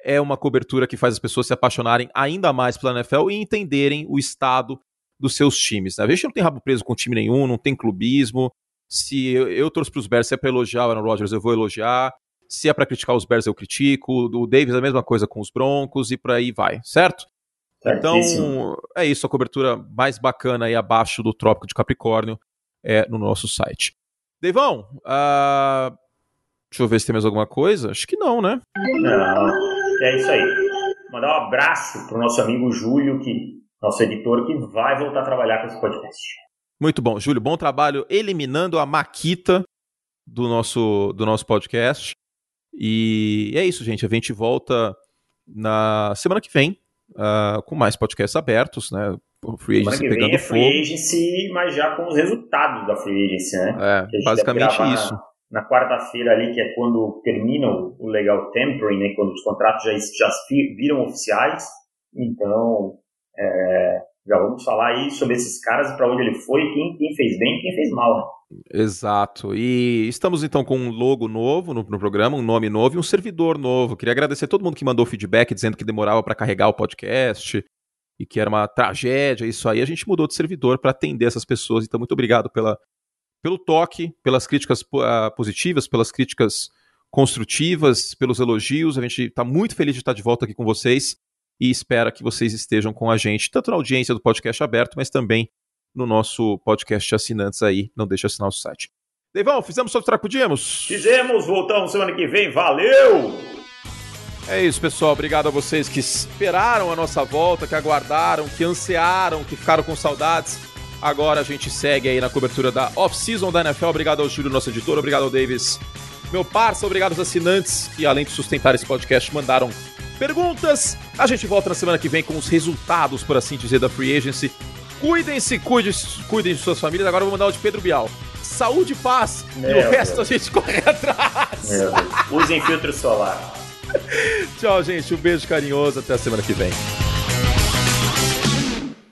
Speaker 1: é uma cobertura que faz as pessoas se apaixonarem ainda mais pela NFL e entenderem o estado dos seus times. Né? A gente não tem rabo preso com time nenhum, não tem clubismo. Se eu, eu torço para os Bears, se é para elogiar o Aaron Rodgers, eu vou elogiar. Se é para criticar os Bears, eu critico. O Davis a mesma coisa com os Broncos e por aí vai, certo? Então, é isso, a cobertura mais bacana aí abaixo do Trópico de Capricórnio é no nosso site. Devão, uh, deixa eu ver se tem mais alguma coisa. Acho que não, né?
Speaker 2: Não, é isso aí. Mandar um abraço pro nosso amigo Júlio, que nosso editor, que vai voltar a trabalhar com esse podcast.
Speaker 1: Muito bom, Júlio. Bom trabalho eliminando a Maquita do nosso, do nosso podcast. E é isso, gente. A gente volta na semana que vem uh, com mais podcasts abertos, né?
Speaker 2: O Free Agency pegando é Free fogo. Agency, mas já com os resultados da Free Agency, né?
Speaker 1: É, basicamente isso.
Speaker 2: Na, quarta-feira ali, que é quando termina o legal tempering, né? Quando os contratos já, já viram oficiais. Então, é, já vamos falar aí sobre esses caras, para onde ele foi, quem, quem fez bem e quem fez mal. Né?
Speaker 1: Exato. E estamos então com um logo novo no, no, programa, um nome novo e um servidor novo. Queria agradecer a todo mundo que mandou feedback dizendo que demorava para carregar o podcast e que era uma tragédia isso aí. A gente mudou de servidor para atender essas pessoas. Então, muito obrigado pela, pelo toque, pelas críticas uh, positivas, pelas críticas construtivas, pelos elogios. A gente está muito feliz de estar de volta aqui com vocês e espera que vocês estejam com a gente, tanto na audiência do podcast aberto, mas também no nosso podcast de assinantes aí. Não deixe de assinar o site. Deivão, fizemos o que podíamos?
Speaker 2: Fizemos, voltamos semana que vem. Valeu!
Speaker 1: É isso, pessoal. Obrigado a vocês que esperaram a nossa volta, que aguardaram, que ansiaram, que ficaram com saudades. Agora a gente segue aí na cobertura da off-season da NFL. Obrigado ao Júlio, nosso editor. Obrigado ao Davis, meu parça. Obrigado aos assinantes que, além de sustentar esse podcast, mandaram perguntas. A gente volta na semana que vem com os resultados, por assim dizer, da Free Agency. Cuidem-se, cuidem, cuidem de suas famílias. Agora eu vou mandar o de Pedro Bial. Saúde e paz. Meu e o resto Deus. a gente corre atrás.
Speaker 2: Usem filtro solar.
Speaker 1: Tchau, gente. Um beijo carinhoso. Até a semana que vem.